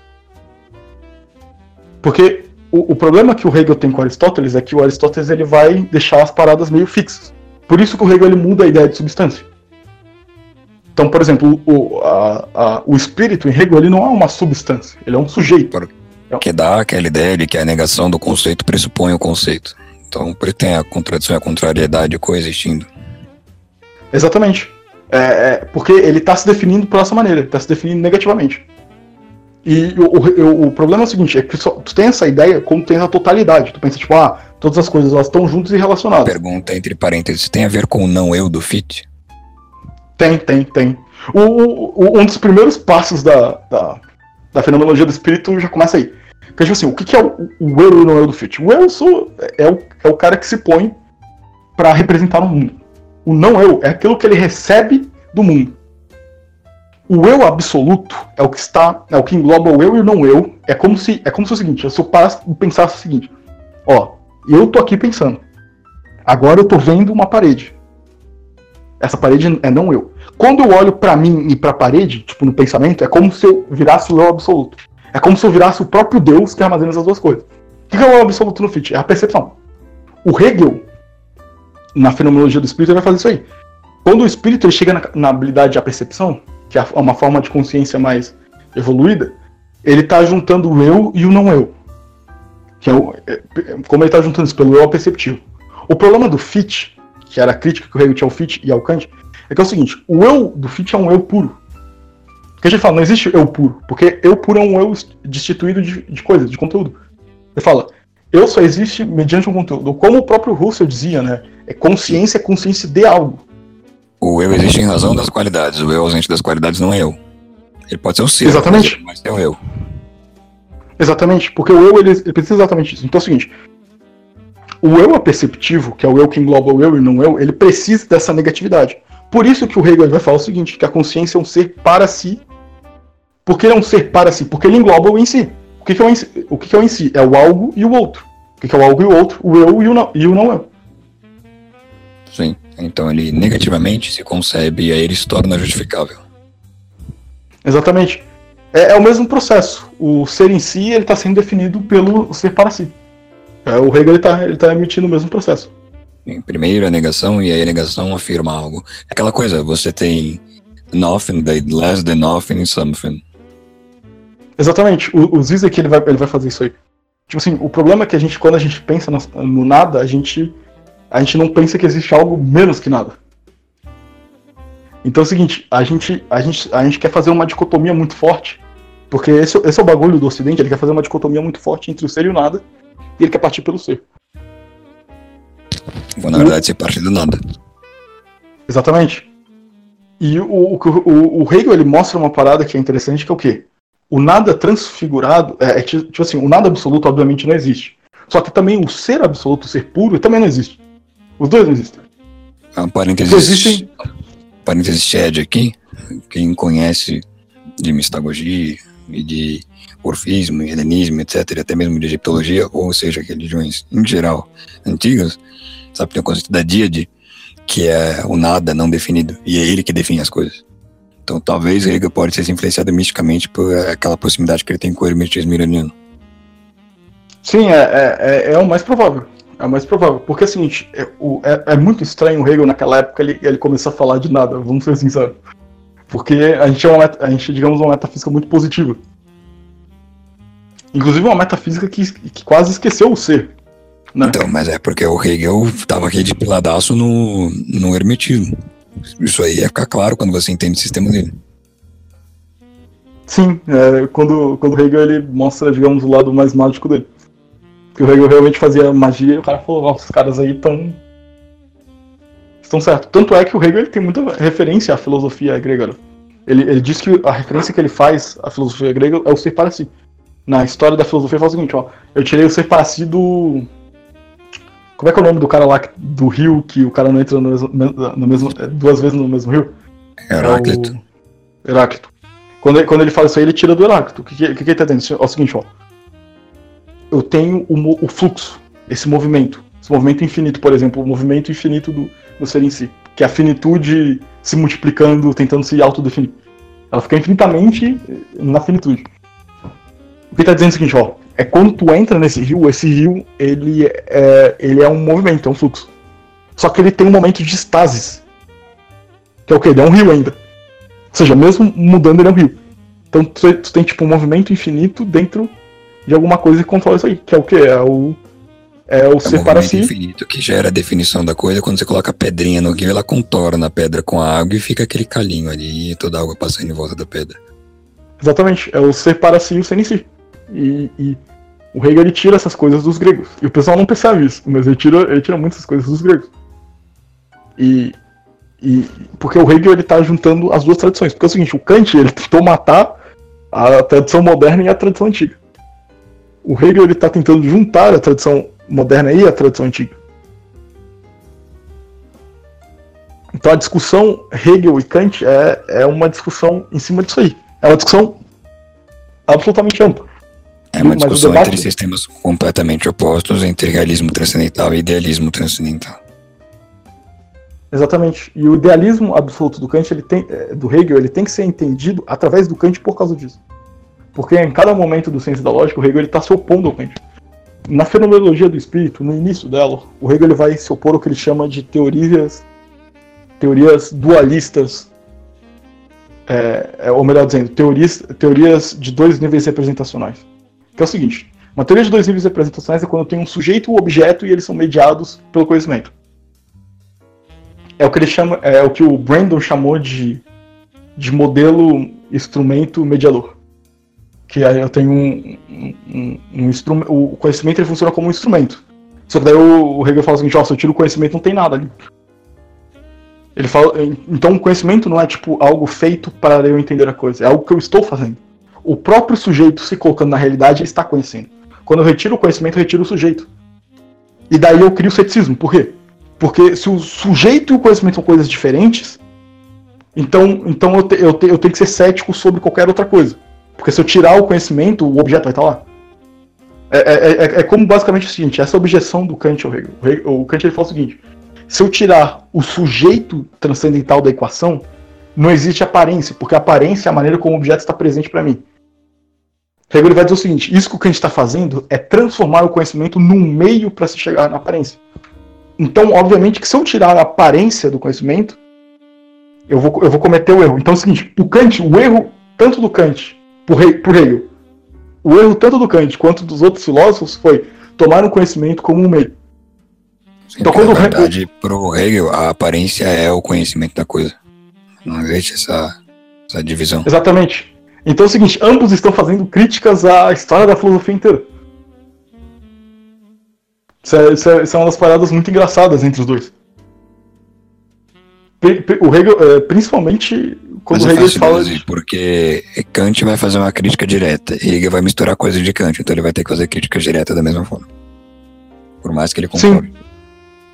Porque o, o, problema que o Hegel tem com Aristóteles é que o Aristóteles ele vai deixar as paradas meio fixas. Por isso que o Hegel ele muda a ideia de substância. Então, por exemplo, o, a, a, o espírito em Hegel ele não é uma substância, ele é um sujeito. Que dá aquela ideia de que a negação do conceito pressupõe o conceito. Então, por isso tem a contradição e a contrariedade coexistindo. Exatamente. É, é, porque ele está se definindo por essa maneira, está se definindo negativamente. E o, o, o, problema é o seguinte, é que só, tu tem essa ideia como tem a totalidade. Tu pensa, tipo, ah, todas as coisas elas estão juntas e relacionadas. Pergunta entre parênteses, tem a ver com o não eu do fit? Tem, tem, tem. O, o, um dos primeiros passos da, da, da, fenomenologia do espírito já começa aí. Que é tipo assim, o que, é o, o eu e não eu do Fichte? O eu sou, é, o, é o cara que se põe para representar o mundo. O não eu é aquilo que ele recebe do mundo. O eu absoluto é o que está, é o que engloba o eu e o não eu. É como se, é como se o seguinte, se eu parasse e pensasse o seguinte, ó, eu tô aqui pensando. Agora eu tô vendo uma parede. Essa parede é não eu. Quando eu olho para mim e para a parede, tipo no pensamento, é como se eu virasse o eu absoluto. É como se eu virasse o próprio Deus que armazena essas duas coisas. O que é o absoluto no fit? É a percepção. O Hegel, na fenomenologia do espírito, vai fazer isso aí. Quando o espírito ele chega na, na habilidade da percepção, que é uma forma de consciência mais evoluída, ele está juntando o eu e o não eu. Que é o, é, como ele está juntando isso pelo eu perceptivo. O problema do fit que era a crítica que o Hegel tinha ao Fichte e ao Kant, é que é o seguinte, o eu do Fichte é um eu puro. Porque a gente fala, não existe eu puro, porque eu puro é um eu destituído de, de coisa, de conteúdo. Ele fala, eu só existe mediante um conteúdo. Como o próprio Russell dizia, né? É consciência é consciência de algo. O eu existe em razão das qualidades. O eu ausente das qualidades não é eu. Ele pode ser um ser, exatamente. mas é o eu. Exatamente, porque o eu ele, ele precisa exatamente disso. Então é o seguinte: o eu aperceptivo, que é o eu que engloba o eu e não eu, ele precisa dessa negatividade. Por isso que o Hegel vai falar o seguinte, que a consciência é um ser para si. Por que ele é um ser para si? Porque ele engloba o em si. O que, que é, o em si? O que, que é o em si? É o algo e o outro. O que, que é o algo e o outro? O eu e o não, e o não eu. Sim. Então ele negativamente se concebe e aí ele se torna justificável. Exatamente. É, é o mesmo processo. O ser em si ele está sendo definido pelo ser para si. É, o Hegel está ele tá emitindo o mesmo processo. Primeiro a negação e aí a negação afirma algo. Aquela coisa, você tem nothing, less than nothing, something. Exatamente. O, o Zizek ele vai, ele vai fazer isso aí. Tipo assim, o problema é que a gente, quando a gente pensa no nada, a gente, a gente não pensa que existe algo menos que nada. Então é o seguinte, a gente, a gente, a gente quer fazer uma dicotomia muito forte, porque esse, esse é o bagulho do Ocidente, ele quer fazer uma dicotomia muito forte entre o ser e o nada, e ele quer partir pelo ser. Na verdade, ser parte do nada. Exatamente. E o, o, o, o Hegel ele mostra uma parada que é interessante, que é o quê? O nada transfigurado, é, é tipo assim, o nada absoluto obviamente não existe. Só que também o ser absoluto, o ser puro, também não existe. Os dois não existem. Um parênteses, existem... parênteses Shed aqui, quem conhece de mistagogia e de orfismo, helenismo, etc., e até mesmo de egiptologia, ou seja, religiões em geral antigas, sabe, tem o conceito da díade, que é o nada não definido, e é ele que define as coisas. Então talvez Hegel pode ser influenciado misticamente por aquela proximidade que ele tem com o hermetismo iraniano. Sim, é, é, é, é, o mais provável. É o mais provável. Porque é o seguinte, é, o, é, é muito estranho o Hegel naquela época ele, ele começar a falar de nada, vamos ser sinceros. Porque a gente é uma, a gente, digamos, uma metafísica muito positiva. Inclusive uma metafísica que, que quase esqueceu o ser. Né? Então, mas é porque o Hegel estava aqui de piladaço no, no hermetismo. Isso aí ia ficar claro quando você entende o sistema dele. Sim, é, quando, quando o Hegel ele mostra, digamos, o lado mais mágico dele. Que o Hegel realmente fazia magia e o cara falou, nossa, os caras aí estão. estão certo. Tanto é que o Hegel ele tem muita referência à filosofia grega. Né? Ele, ele diz que a referência que ele faz à filosofia grega é o ser para si. Na história da filosofia fala o seguinte, ó. Eu tirei o ser para si do. Como é que é o nome do cara lá do rio que o cara não entra no mesmo, no mesmo é, duas vezes no mesmo rio? Heráclito. É Heráclito. Quando ele, quando ele fala isso aí, ele tira do Heráclito. O que, que, que ele tá dizendo? É o seguinte, ó. Eu tenho o, o fluxo, esse movimento. Esse movimento infinito, por exemplo, o movimento infinito do, do ser em si. Que é a finitude se multiplicando, tentando se autodefinir. Ela fica infinitamente na finitude. O que ele tá dizendo é o seguinte, ó. É quando tu entra nesse rio, esse rio, ele é, ele é um movimento, é um fluxo. Só que ele tem um momento de estasis. Que é o quê? Ele é um rio ainda. Ou seja, mesmo mudando, ele é um rio. Então tu, tu tem tipo um movimento infinito dentro de alguma coisa que controla isso aí. Que é o quê? É o é o é ser para si. infinito que gera a definição da coisa. Quando você coloca a pedrinha no rio, ela contorna a pedra com a água e fica aquele calinho ali, e toda a água passando em volta da pedra. Exatamente. É o ser para si e o ser em si. E, e o Hegel ele tira essas coisas dos gregos. E o pessoal não percebe isso, mas ele tira, ele tira muitas coisas dos gregos. E, e porque o Hegel ele tá juntando as duas tradições. Porque é o seguinte, o Kant ele tentou matar a tradição moderna e a tradição antiga. O Hegel ele tá tentando juntar a tradição moderna e a tradição antiga. Então a discussão Hegel e Kant é, é uma discussão em cima disso aí. É uma discussão absolutamente ampla. É uma discussão debate... entre sistemas completamente opostos, entre realismo transcendental e idealismo transcendental. Exatamente. E o idealismo absoluto do Kant, ele tem, é, do Hegel, ele tem que ser entendido através do Kant por causa disso. Porque em cada momento do ciência da lógica, o Hegel está se opondo ao Kant. Na fenomenologia do espírito, no início dela, o Hegel ele vai se opor ao que ele chama de teorias, teorias dualistas, é, é, ou melhor dizendo, teorias, teorias de dois níveis representacionais. Que é o seguinte: uma teoria de dois níveis representacionais é quando tem um sujeito e um objeto e eles são mediados pelo conhecimento. É o que ele chama, é o que o Brandon chamou de, de modelo instrumento mediador que aí eu tenho um, um, um instrumento. O conhecimento ele funciona como um instrumento. Só que daí o, o Hegel fala o seguinte: ó, se eu tiro o conhecimento, não tem nada ali. Ele fala, então o conhecimento não é tipo algo feito para eu entender a coisa, é algo que eu estou fazendo. O próprio sujeito se colocando na realidade está conhecendo. Quando eu retiro o conhecimento, eu retiro o sujeito. E daí eu crio o ceticismo. Por quê? Porque se o sujeito e o conhecimento são coisas diferentes, então, então eu, te, eu, te, eu tenho que ser cético sobre qualquer outra coisa. Porque se eu tirar o conhecimento, o objeto vai estar lá. É, é, é, é como basicamente o seguinte: essa objeção do Kant ao Hegel. O Kant ele fala o seguinte: se eu tirar o sujeito transcendental da equação, não existe aparência, porque a aparência é a maneira como o objeto está presente para mim. Hegel vai dizer o seguinte: isso que o Kant está fazendo é transformar o conhecimento num meio para se chegar na aparência. Então, obviamente, que se eu tirar a aparência do conhecimento, eu vou, eu vou cometer o erro. Então é o seguinte: o Kant, o erro tanto do Kant por, por Hegel. O erro tanto do Kant quanto dos outros filósofos foi tomar o conhecimento como um meio. Sim, então, quando na verdade, para o Hegel, a aparência é o conhecimento da coisa. Não existe essa, essa divisão. Exatamente. Então é o seguinte, ambos estão fazendo críticas à história da filosofia inteira. Isso é, isso, é, isso é uma das paradas muito engraçadas entre os dois. O Hegel, é, principalmente quando Mas o é Hegel fácil fala. deduzir, porque Kant vai fazer uma crítica direta e Hegel vai misturar coisas de Kant, então ele vai ter que fazer crítica direta da mesma forma. Por mais que ele concorde.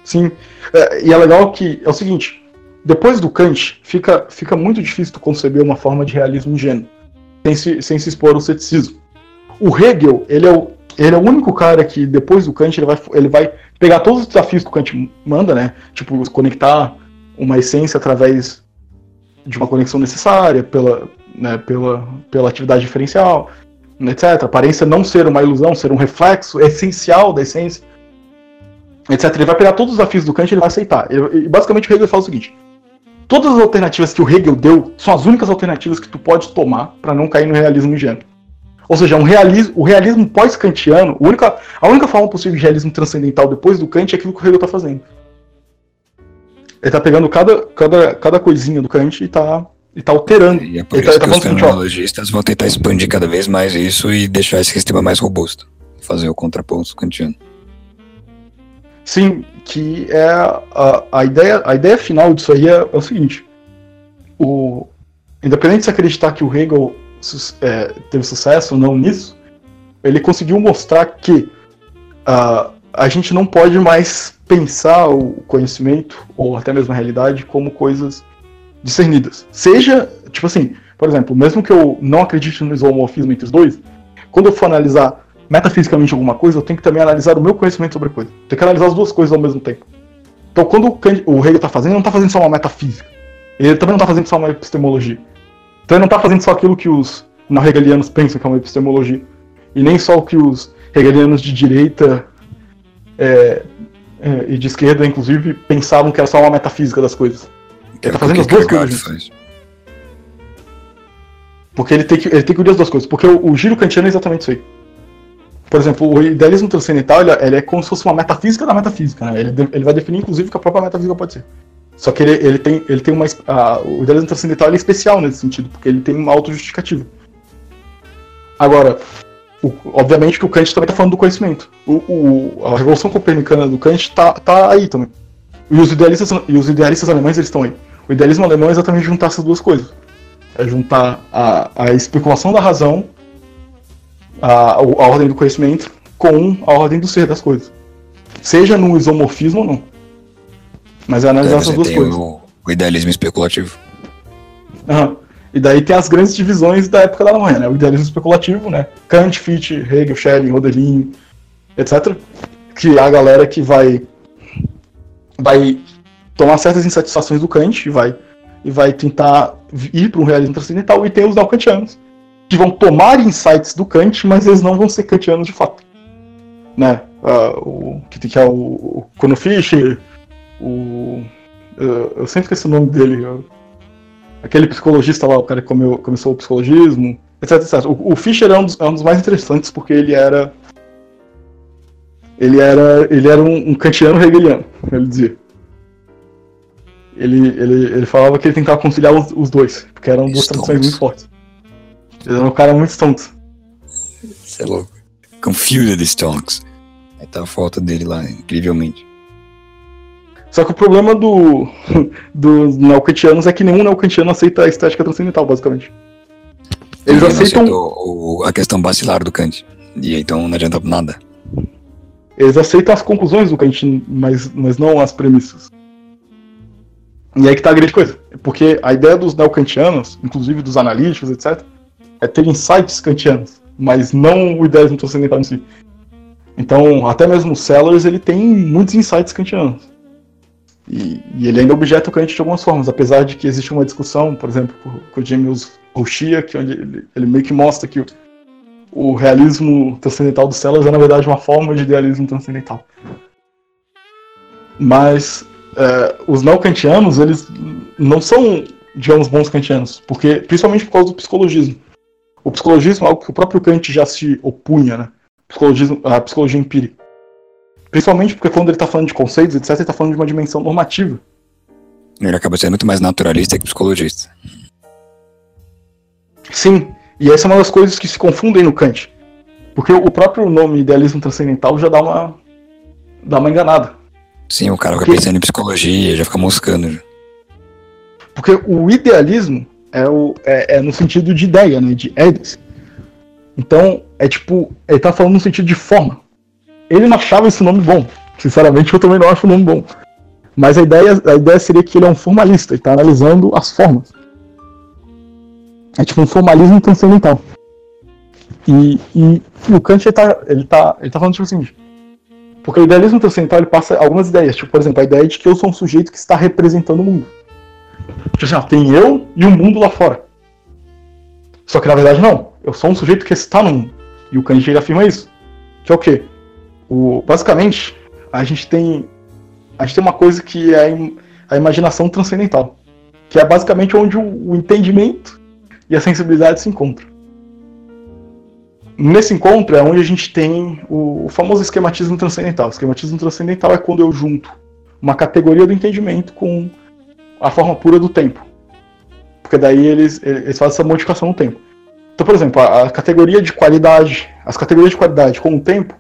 Sim. É, e é legal que é o seguinte: depois do Kant, fica, fica muito difícil tu conceber uma forma de realismo ingênuo, sem se, sem se expor ao ceticismo. O Hegel, ele é o, ele é o único cara que, depois do Kant, ele vai, ele vai pegar todos os desafios que o Kant manda, né? Tipo, conectar uma essência através de uma conexão necessária, pela, né, pela, pela atividade diferencial, etc. Aparência não ser uma ilusão, ser um reflexo essencial da essência, etc. Ele vai pegar todos os desafios do Kant e ele vai aceitar. E basicamente o Hegel fala o seguinte: todas as alternativas que o Hegel deu são as únicas alternativas que tu pode tomar para não cair no realismo ingênuo. Ou seja, um realismo, o realismo pós-kantiano, a única, a única forma possível de realismo transcendental depois do Kant é aquilo que o Hegel está fazendo. Ele tá pegando cada, cada, cada coisinha do Kant e tá, e tá alterando. E é por ele isso tá, que tá os fenomenologistas vão tentar expandir cada vez mais isso e deixar esse sistema mais robusto. Fazer o contraponto kantiano. Sim, que é a, a, ideia, a ideia final disso aí é, é o seguinte: o, independente de se acreditar que o Hegel é, teve sucesso ou não nisso, ele conseguiu mostrar que ah, a gente não pode mais pensar o conhecimento ou até mesmo a realidade como coisas discernidas. Seja, tipo assim, por exemplo, mesmo que eu não acredite no isomorfismo entre os dois, quando eu for analisar metafisicamente alguma coisa, eu tenho que também analisar o meu conhecimento sobre a coisa. Tenho que analisar as duas coisas ao mesmo tempo. Então, quando o, Hegel está fazendo, ele não está fazendo só uma metafísica. Ele também não está fazendo só uma epistemologia. Então, ele não está fazendo só aquilo que os neo-hegelianos pensam que é uma epistemologia. E nem só o que os hegelianos de direita é, é, e de esquerda, inclusive, pensavam que era só uma metafísica das coisas. Que é tá o fazendo as duas coisas faz. Porque ele tem que, ele tem que unir as duas coisas. Porque o, o giro kantiano é exatamente isso aí. Por exemplo, o idealismo transcendental ele, ele é como se fosse uma metafísica da metafísica. Né? Ele, ele vai definir, inclusive, o que a própria metafísica pode ser. Só que ele, ele tem, ele tem uma. a- o idealismo transcendental é especial nesse sentido, porque ele tem uma autojustificativa. Agora, o- obviamente que o Kant também está falando do conhecimento. O, o- a revolução copernicana do Kant está tá aí também. E os idealistas, e os idealistas alemães eles estão aí. O idealismo alemão é exatamente juntar essas duas coisas. É juntar a, a especulação da razão, a, a ordem do conhecimento, com a ordem do ser das coisas. Seja no isomorfismo ou não. Mas é analisar essas duas coisas. o, o idealismo especulativo. Aham. E daí tem as grandes divisões da época da Alemanha, né? O idealismo especulativo, né? Kant, Fichte, Hegel, Schelling, Rodelin, etc. Que é a galera que vai vai tomar certas insatisfações do Kant e vai e vai tentar ir para um realismo transcendental e tem os neocantianos que vão tomar insights do Kant, mas eles não vão ser kantianos de fato. Né? Ah, o que que é o, o Kuno Fischer, o eu, eu sempre esqueci o nome dele, eu- aquele psicologista lá, o cara que comeu- começou o psicologismo, etc, etc. O, o Fischer é um, dos, é um dos mais interessantes porque ele era. Ele era, ele era um, um kantiano hegeliano, ele dizia. Ele, ele, ele falava que ele tentava conciliar os, os dois, porque eram duas tradições muito fortes. Ele era um cara muito stonks. Você é louco. Confused Stonks. Aí tá a foto dele lá, incrivelmente. Só que o problema do, dos neocantianos é que nenhum neocantiano aceita a estética transcendental, basicamente. Eles Ele aceitam, o- a questão bacilar do Kant. E então não adianta nada. eles aceitam as conclusões do Kant, mas, mas não as premissas. E aí que tá a grande coisa. Porque a ideia dos neocantianos, inclusive dos analíticos, etc., é ter insights kantianos, mas não o idealismo transcendental em si. Então, até mesmo o Sellers, ele tem muitos insights kantianos. E, e ele ainda objeta o Kant de algumas formas, apesar de que existe uma discussão, por exemplo, com, o James O'Shea, que onde ele, ele meio que mostra que o, o realismo transcendental do Sellers é, na verdade, uma forma de idealismo transcendental. Mas é, os neocantianos, eles não são, digamos, bons kantianos, porque, principalmente por causa do psicologismo. O psicologismo é algo que o próprio Kant já se opunha, né? Psicologismo, a psicologia empírica. Principalmente porque quando ele está falando de conceitos, etc., ele está falando de uma dimensão normativa. Ele acaba sendo muito mais naturalista que psicologista. Sim, e essa é uma das coisas que se confundem no Kant. Porque o próprio nome idealismo transcendental já dá uma. dá uma enganada. Sim, o cara fica Porque- pensando em psicologia, já fica moscando. já. Porque o idealismo é, o, é, é no sentido de ideia, né? De eidos. Então, é tipo, ele tá falando no sentido de forma. Ele não achava esse nome bom. Sinceramente, eu também não acho o nome bom. Mas a ideia, a ideia seria que ele é um formalista, ele tá analisando as formas. É tipo um formalismo transcendental. E, e, e o Kant ele tá, ele, tá, ele tá falando tipo assim. Porque o idealismo transcendental ele passa algumas ideias. Tipo, por exemplo, a ideia de que eu sou um sujeito que está representando o mundo. Assim, tem eu e o mundo lá fora. Só que na verdade não. Eu sou um sujeito que está no mundo. E o ele afirma isso. Que é o quê? O, basicamente, a gente tem. A gente tem uma coisa que é a imaginação transcendental. Que é basicamente onde o, o entendimento e a sensibilidade se encontram. Nesse encontro é onde a gente tem o, o famoso esquematismo transcendental. O esquematismo transcendental é quando eu junto uma categoria do entendimento com a forma pura do tempo. Porque daí eles, eles fazem essa modificação no tempo. Então, por exemplo, a, a categoria de qualidade, as categorias de qualidade com o tempo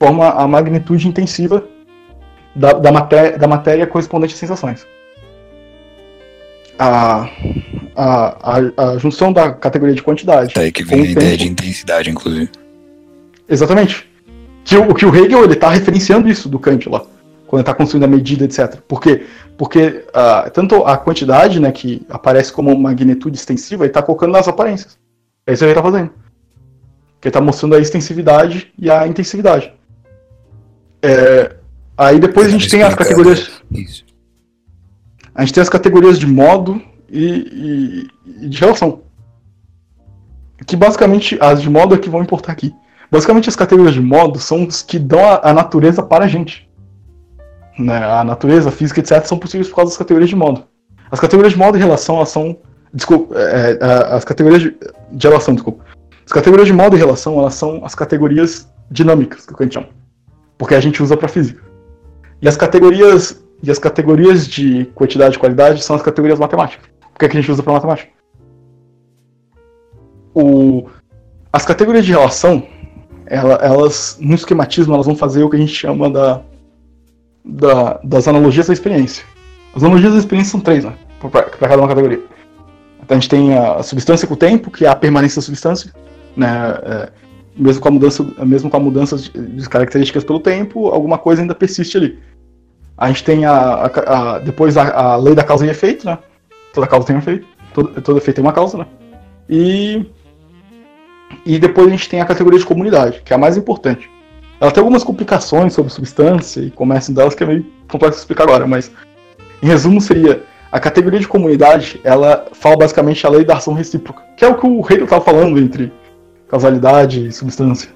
forma a magnitude intensiva da, da, matéria, da matéria correspondente às sensações. A, a, a, a junção da categoria de quantidade. Daí que com vem a ideia tempo- de intensidade, inclusive. Exatamente. Que o, que o Hegel ele está referenciando isso do Kant lá, quando ele está construindo a medida, etc. Por quê? Porque ah, tanto a quantidade, né, que aparece como magnitude extensiva, ele está colocando nas aparências. É isso que ele está fazendo. Que ele está mostrando a extensividade e a intensividade. É, aí depois a gente tem as categorias. Isso. A gente tem as categorias de modo e, e- e de relação. Que basicamente as de modo é que vão importar aqui. Basicamente as categorias de modo são os que dão a, a natureza para a gente. Né? A natureza, a física, etc. são possíveis por causa das categorias de modo. As categorias de modo e relação elas são. Desculpa, é, é, as categorias de, de relação, desculpa. As categorias de modo e relação elas são as categorias dinâmicas que a gente chama. Porque a gente usa para física. E as categorias e as categorias de quantidade e qualidade são as categorias matemáticas. Porque é que a gente usa para matemática. O, as categorias de relação, ela- elas, no esquematismo, elas vão fazer o que a gente chama da, da- das analogias da experiência. As analogias da experiência são três, né? Para cada uma categoria. Então a gente tem a substância com o tempo, que é a permanência da substância, né? É, mesmo com a mudança, mesmo com a mudança de, de características pelo tempo, alguma coisa ainda persiste ali. A gente tem a, a- a- depois a, a lei da causa e efeito, né? Toda causa tem um efeito, todo, todo efeito tem uma causa, né? E e depois a gente tem a categoria de comunidade, que é a mais importante. Ela tem algumas complicações sobre substância e comércio delas que é meio complexo explicar agora, mas em resumo seria a categoria de comunidade, ela fala basicamente a lei da ação recíproca, que é o que o Hegel estava falando entre causalidade e substância,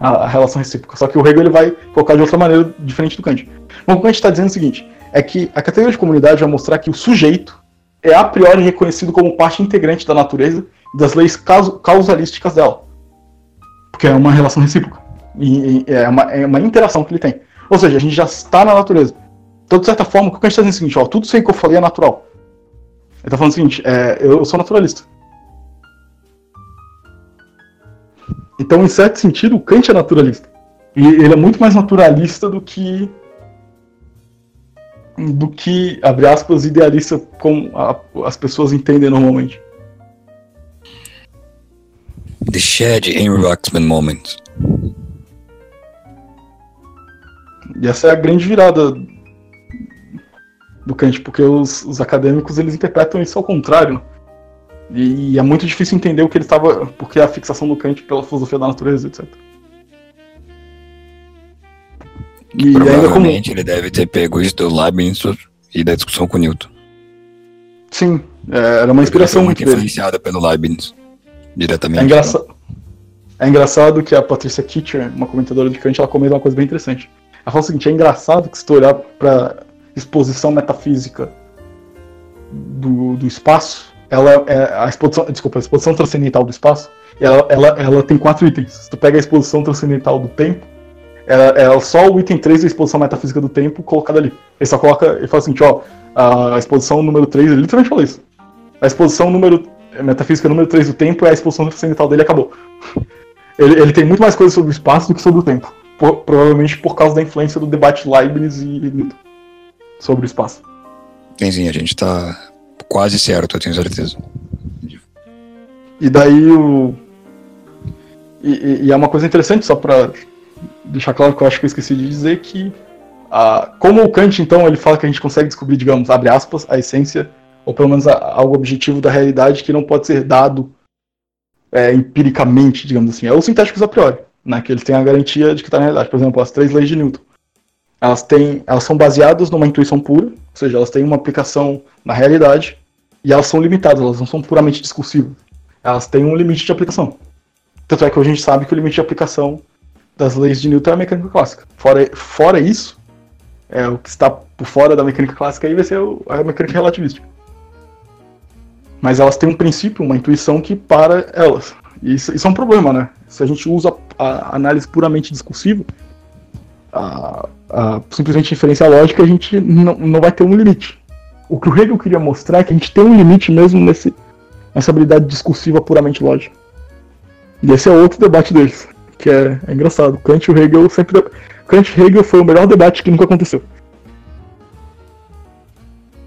a, a relação recíproca. Só que o Hegel ele vai colocar de outra maneira diferente do Kant. Bom, o gente está dizendo é o seguinte: é que a categoria de comunidade vai mostrar que o sujeito é a priori reconhecido como parte integrante da natureza e das leis caus- causalísticas dela. Porque é uma relação recíproca. E, e é, uma, é uma interação que ele tem. Ou seja, a gente já está na natureza. Então, de certa forma, o que a gente está dizendo é o seguinte: ó, tudo isso aí que eu falei é natural. Ele está falando o seguinte: é, eu, sou naturalista. Então, em certo sentido, o Kant é naturalista. E ele é muito mais naturalista do que. do que, abre aspas, idealista como a- as pessoas entendem normalmente. The Shed Henry Waxman Moment. E essa é a grande virada do Kant, porque os, os acadêmicos eles interpretam isso ao contrário. né? E, e é muito difícil entender o que ele estava. porque a fixação do Kant pela filosofia da natureza, etc. E ainda como. Provavelmente ele deve ter pego isso do Leibniz e da discussão com Newton. Sim, é, era uma inspiração muito muito dele. influenciada pelo Leibniz. Diretamente. É, engraça... é engraçado que a Patricia Kitcher, uma comentadora de Kant, ela comenta uma coisa bem interessante. Ela fala o seguinte: é engraçado que se tu olhar para exposição metafísica do, do espaço, ela é a exposição, desculpa, a exposição transcendental do espaço, ela, ela, ela tem quatro itens. Se tu pega a exposição transcendental do tempo, ela, ela só o item 3 da exposição metafísica do tempo colocado ali. Ele só coloca, ele fala assim, ó, a exposição número 3, ele literalmente fala isso. A exposição número metafísica número 3 do tempo é a exposição transcendental dele e acabou. Ele, ele tem muito mais coisa sobre o espaço do que sobre o tempo. Por, provavelmente por causa da influência do debate Leibniz e Newton sobre o espaço. Sim, sim, a gente tá quase certo, eu tenho certeza. E daí o. E, e é uma coisa interessante, só para deixar claro que eu acho que eu esqueci de dizer, que ah, como o Kant, então, ele fala que a gente consegue descobrir, digamos, abre aspas, a essência, ou pelo menos a, algo objetivo da realidade que não pode ser dado é, empiricamente, digamos assim. É os sintéticos a priori, né, que eles têm a garantia de que está na realidade. Por exemplo, as três leis de Newton. Elas, têm, elas são baseadas numa intuição pura, ou seja, elas têm uma aplicação na realidade, e elas são limitadas, elas não são puramente discursivas elas têm um limite de aplicação. Tanto é que a gente sabe que o limite de aplicação das leis de Newton é a mecânica clássica. Fora, fora isso, é, o que está por fora da mecânica clássica aí vai ser a mecânica relativística. Mas elas têm um princípio, uma intuição que para elas. Isso, isso é um problema, né? Se a gente usa a, análise puramente discursiva, a, a simplesmente inferência lógica, a gente não, vai ter um limite. O que o Hegel queria mostrar é que a gente tem um limite mesmo nesse, essa habilidade discursiva puramente lógica. E esse é outro debate deles, que é, é engraçado. Kant e Hegel sempre. Kant e Hegel foi o melhor debate que nunca aconteceu.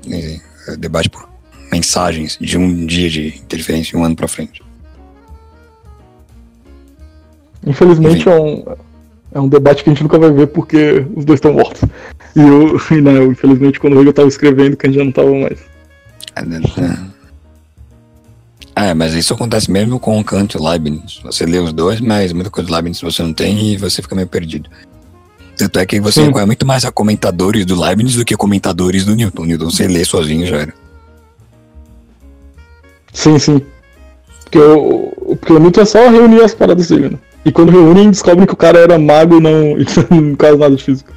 É, é debate por mensagens de um dia de interferência, um ano pra frente. Infelizmente é um, é um debate que a gente nunca vai ver porque os dois estão mortos. E eu, e, né, infelizmente, quando o Hegel estava escrevendo, Kant já não estava mais. É, é. É, mas isso acontece mesmo com o Kant e o Leibniz. Você lê os dois, mas muita coisa do Leibniz você não tem e você fica meio perdido. Tanto é que você Sim. recorre muito mais a comentadores do Leibniz do que comentadores do Newton. Newton você lê sozinho já era. Sim, sim. Porque o, porque o Newton é só reunir as paradas dele, né? E quando reúnem, descobrem que o cara era mago e não, não caso nada de físico.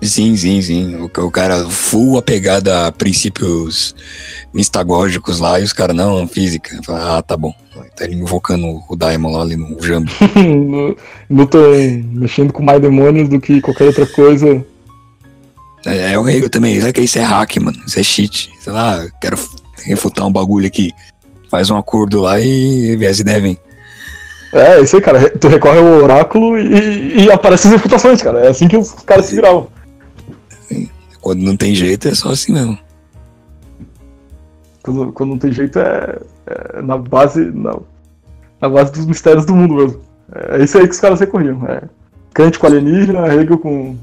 Sim, sim, sim. O, o cara full apegado a princípios mistagógicos lá e os caras, não, física. Ah, tá bom. Tá ele invocando o Daimon lá ali no Jambo. não tô mexendo com mais demônios do que qualquer outra coisa. É, é o Hegel também. Sabe que isso é hack, mano? Isso é cheat. Sei lá, quero refutar um bagulho aqui. Faz um acordo lá e as ideias vem. É, isso aí, cara. Tu recorre ao oráculo e, e aparecem as refutações, cara. É assim que os caras se viravam. Quando não tem jeito, é só assim mesmo. Quando, quando não tem jeito, é, é na base na, na, base dos mistérios do mundo mesmo. É isso aí que os caras recorriam. É. Kant com alienígena, Hegel com,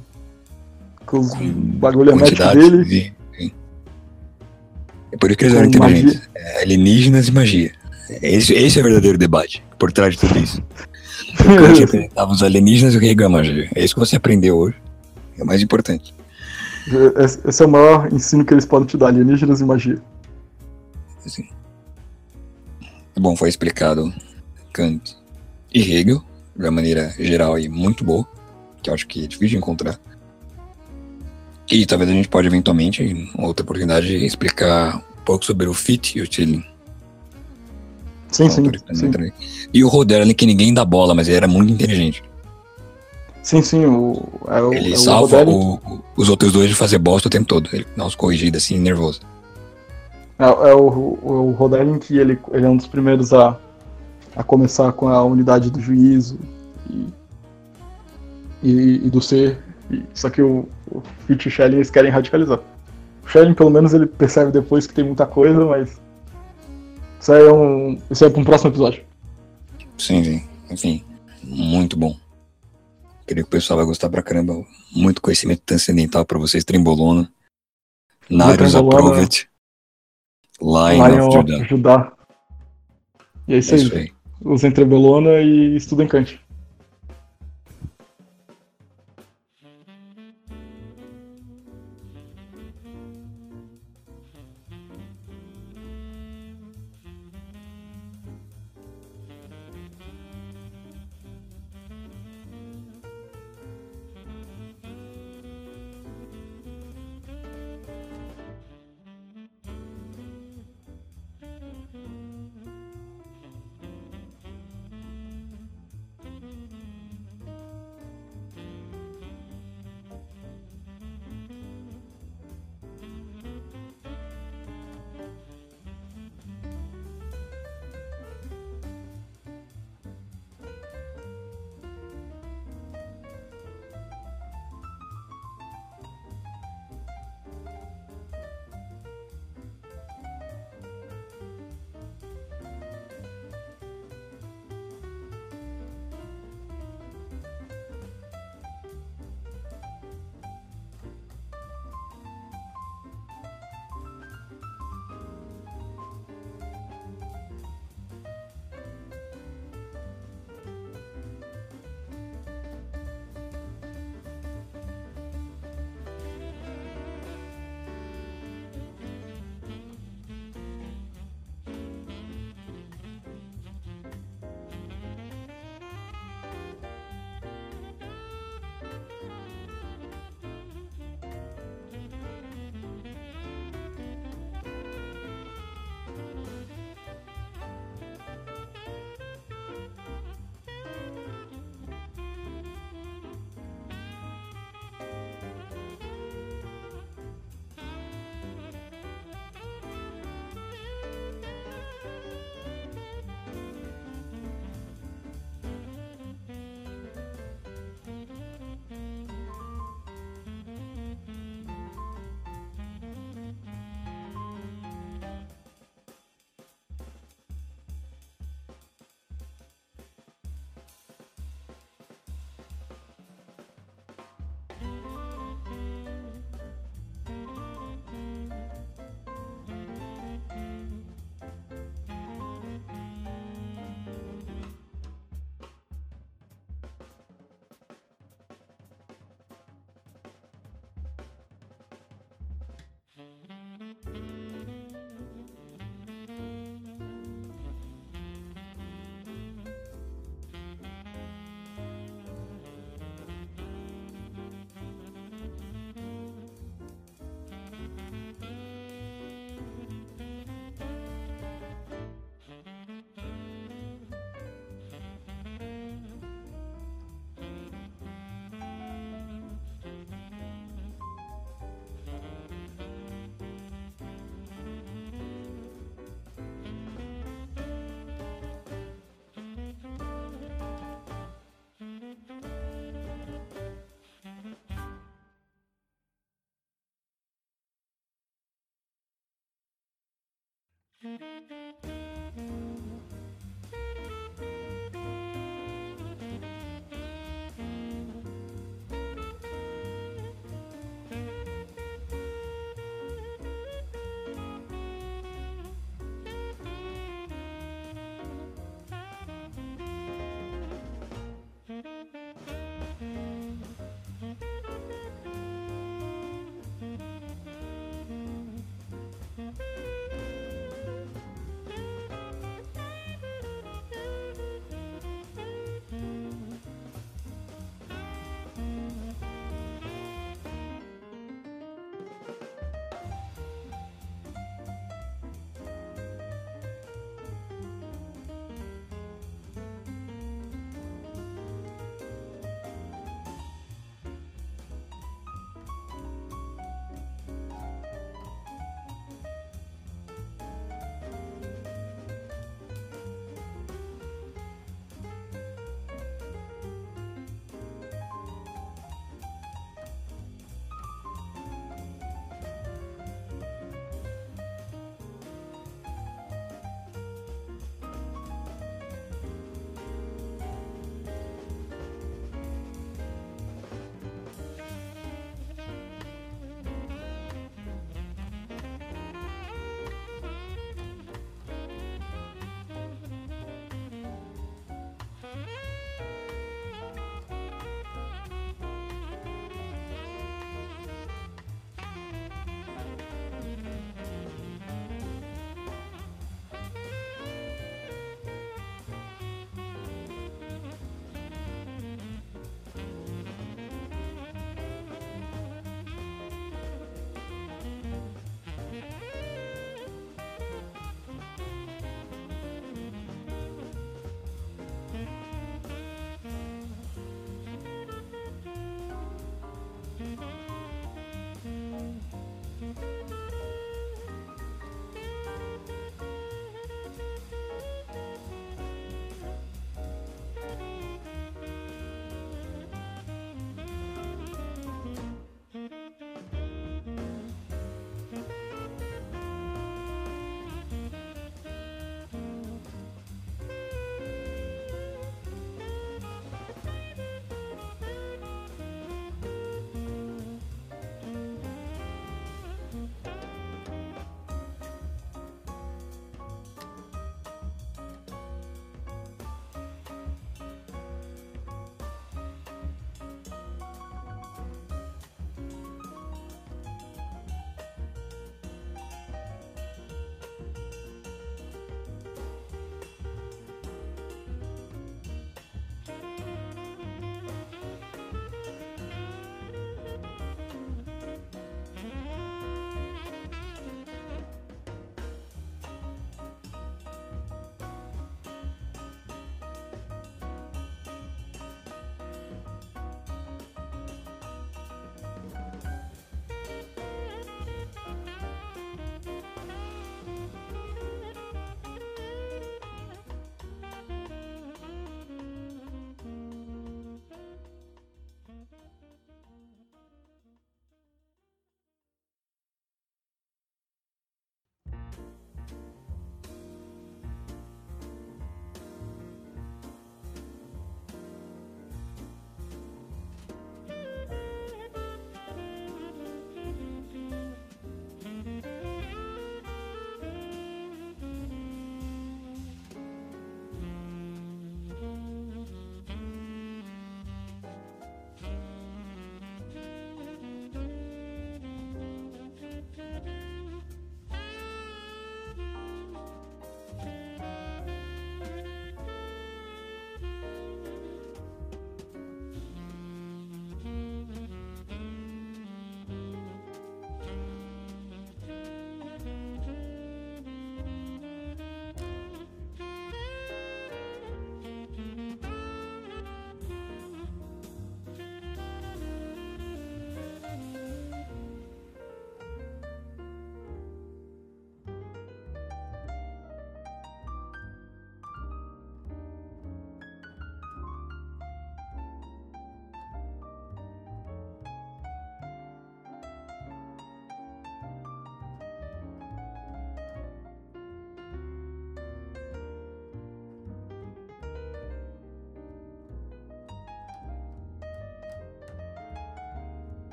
com os com bagulho dele. De, é por isso que eles eram inteligentes. É, alienígenas e magia. Esse, esse é o verdadeiro debate por trás de tudo isso. O Kant apresentava os alienígenas e o Hegel a magia. É isso que você aprendeu hoje. É o mais importante. Esse é o maior ensino que eles podem te dar, alienígenas e magia. Sim. Bom, foi explicado Kant e Hegel, de uma maneira geral e muito boa, que eu acho que é difícil de encontrar. E talvez a gente pode eventualmente, em outra oportunidade, explicar um pouco sobre o Fit e o Tilling. Sim, sim, sim. E o Roderlin, que ninguém dá bola, mas ele era muito inteligente. Sim, sim, o, é o Ele é salva o os outros dois de fazer bosta o tempo todo. Ele dá uns corrigidos assim, nervoso. É, é o, o, Rodelin que ele, ele é um dos primeiros a, a começar com a unidade do juízo e, e, e do ser. E, só que o, o Fitch e o Schelling eles querem radicalizar. O Schelling, pelo menos, ele percebe depois que tem muita coisa, mas. Isso aí é um. Isso é para um próximo episódio. Sim, sim. Enfim, muito bom. Creio que o pessoal vai gostar pra caramba. Muito conhecimento transcendental pra vocês, Trembolona. Narius Approvet. Lion, Lion of. Judá. E é isso, é isso aí. aí. Usem Trembolona e estudem Kant. Thank you.